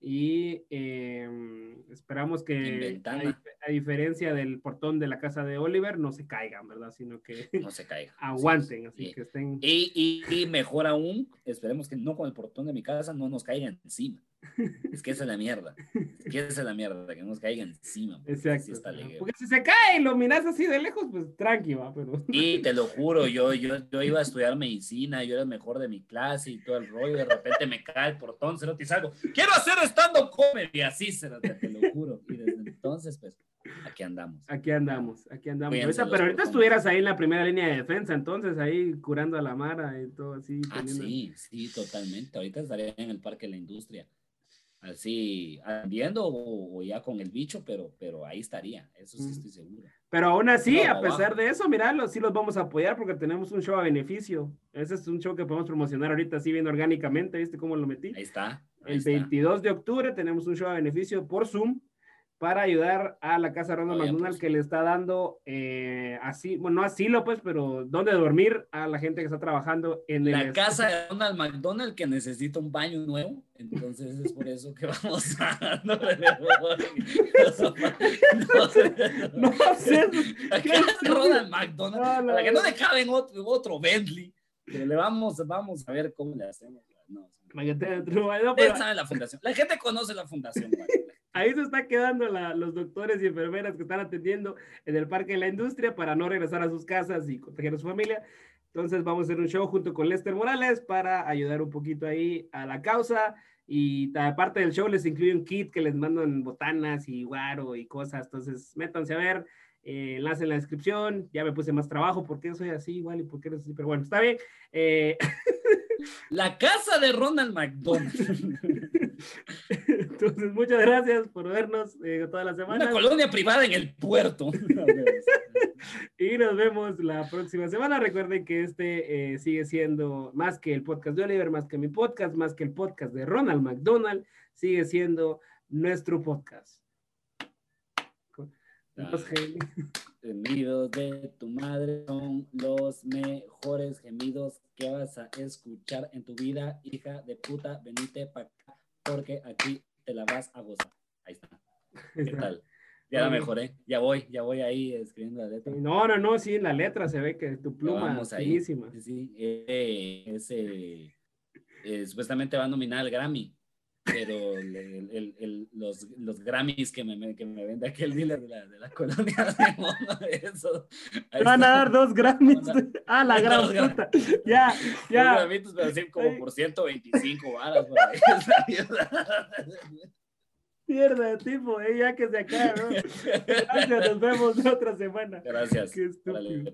y em, esperamos que a, diferencia del portón de la casa de Oliver no se caigan, ¿verdad? Sino que no se caigan. (laughs) aguanten, así que estén. Y, y, mejor aún, esperemos que no con el portón de mi casa no nos caigan encima. Es que esa es la mierda. Es que esa es la mierda, que no nos caigan encima. Exacto. Porque si se cae y lo miras así de lejos, pues tranqui, va. Pero... (laughs) Y te lo juro, yo, yo, yo iba a estudiar medicina, yo era el mejor de mi clase y todo el rollo, de repente me cae el portón, se lo te salgo. Quiero hacer estando comedy, así se lo, te lo juro. Y desde entonces, pues, aquí andamos. Aquí andamos, aquí andamos. pero ahorita estuvieras ahí en la primera línea de defensa, entonces ahí curando a la Mara y todo así. Ah, sí, sí, totalmente. Ahorita estaría en el Parque de la Industria así viendo o, ya con el bicho, pero, pero ahí estaría, eso sí estoy seguro. Pero aún así, a pesar de eso, miralo, sí los vamos a apoyar porque tenemos un show a beneficio. Ese es un show que podemos promocionar ahorita así viendo orgánicamente, ¿viste cómo lo metí? Ahí está. el 22 de octubre tenemos un show a beneficio por Zoom para ayudar a la casa Ronald McDonald pues. que le está dando eh, así, bueno, no asilo pues, pero donde dormir a la gente que está trabajando en la casa de Ronald McDonald que necesita un baño nuevo, entonces es por eso que (laughs) vamos a no, sé, (laughs) casa de Ronald McDonald, para que no le caben otro, otro Bentley, pero le vamos, vamos a ver cómo le hacemos. No, la fundación. La gente conoce la fundación. Ahí se está quedando los doctores y enfermeras que están atendiendo en el Parque de la Industria para no regresar a sus casas y proteger a su familia. Entonces vamos a hacer un show junto con Lester Morales para ayudar un poquito ahí a la causa. Y aparte del show les incluye un kit que les mandan botanas y guaro y cosas. Entonces métanse a ver, eh, enlace en la descripción. Ya me puse más trabajo porque soy así igual y porque eres así. Pero bueno, está bien. Eh... (laughs) La casa de Ronald McDonald. (laughs) Entonces, muchas gracias por vernos eh, toda la semana. Una colonia privada en el puerto. (laughs) y nos vemos la próxima semana. Recuerden que este eh, sigue siendo más que el podcast de Oliver, más que mi podcast, más que el podcast de Ronald McDonald, sigue siendo nuestro podcast. Los (laughs) gemidos de tu madre son los mejores gemidos que vas a escuchar en tu vida, hija de puta. Venite para acá porque aquí te la vas a gozar. Ahí está. ¿Qué tal? Ya la mejoré, ya voy, ya voy ahí escribiendo la letra. No, no, no, sí, en la letra se ve que tu pluma es finísima. Sí, eh, ese, eh, supuestamente va a nominar al Grammy pero el, el, los, los, Grammys que me, que me vende aquel dealer de la, de la colonia de eso. Van a dar dos Grammys. Ah, la gran puta. Ya, ya. Dos pero así como por 125 varas. (laughs) Mierda, tipo, eh, ya que se acaba, ¿no? (laughs) Gracias, nos vemos otra semana. Gracias. Qué estúpido.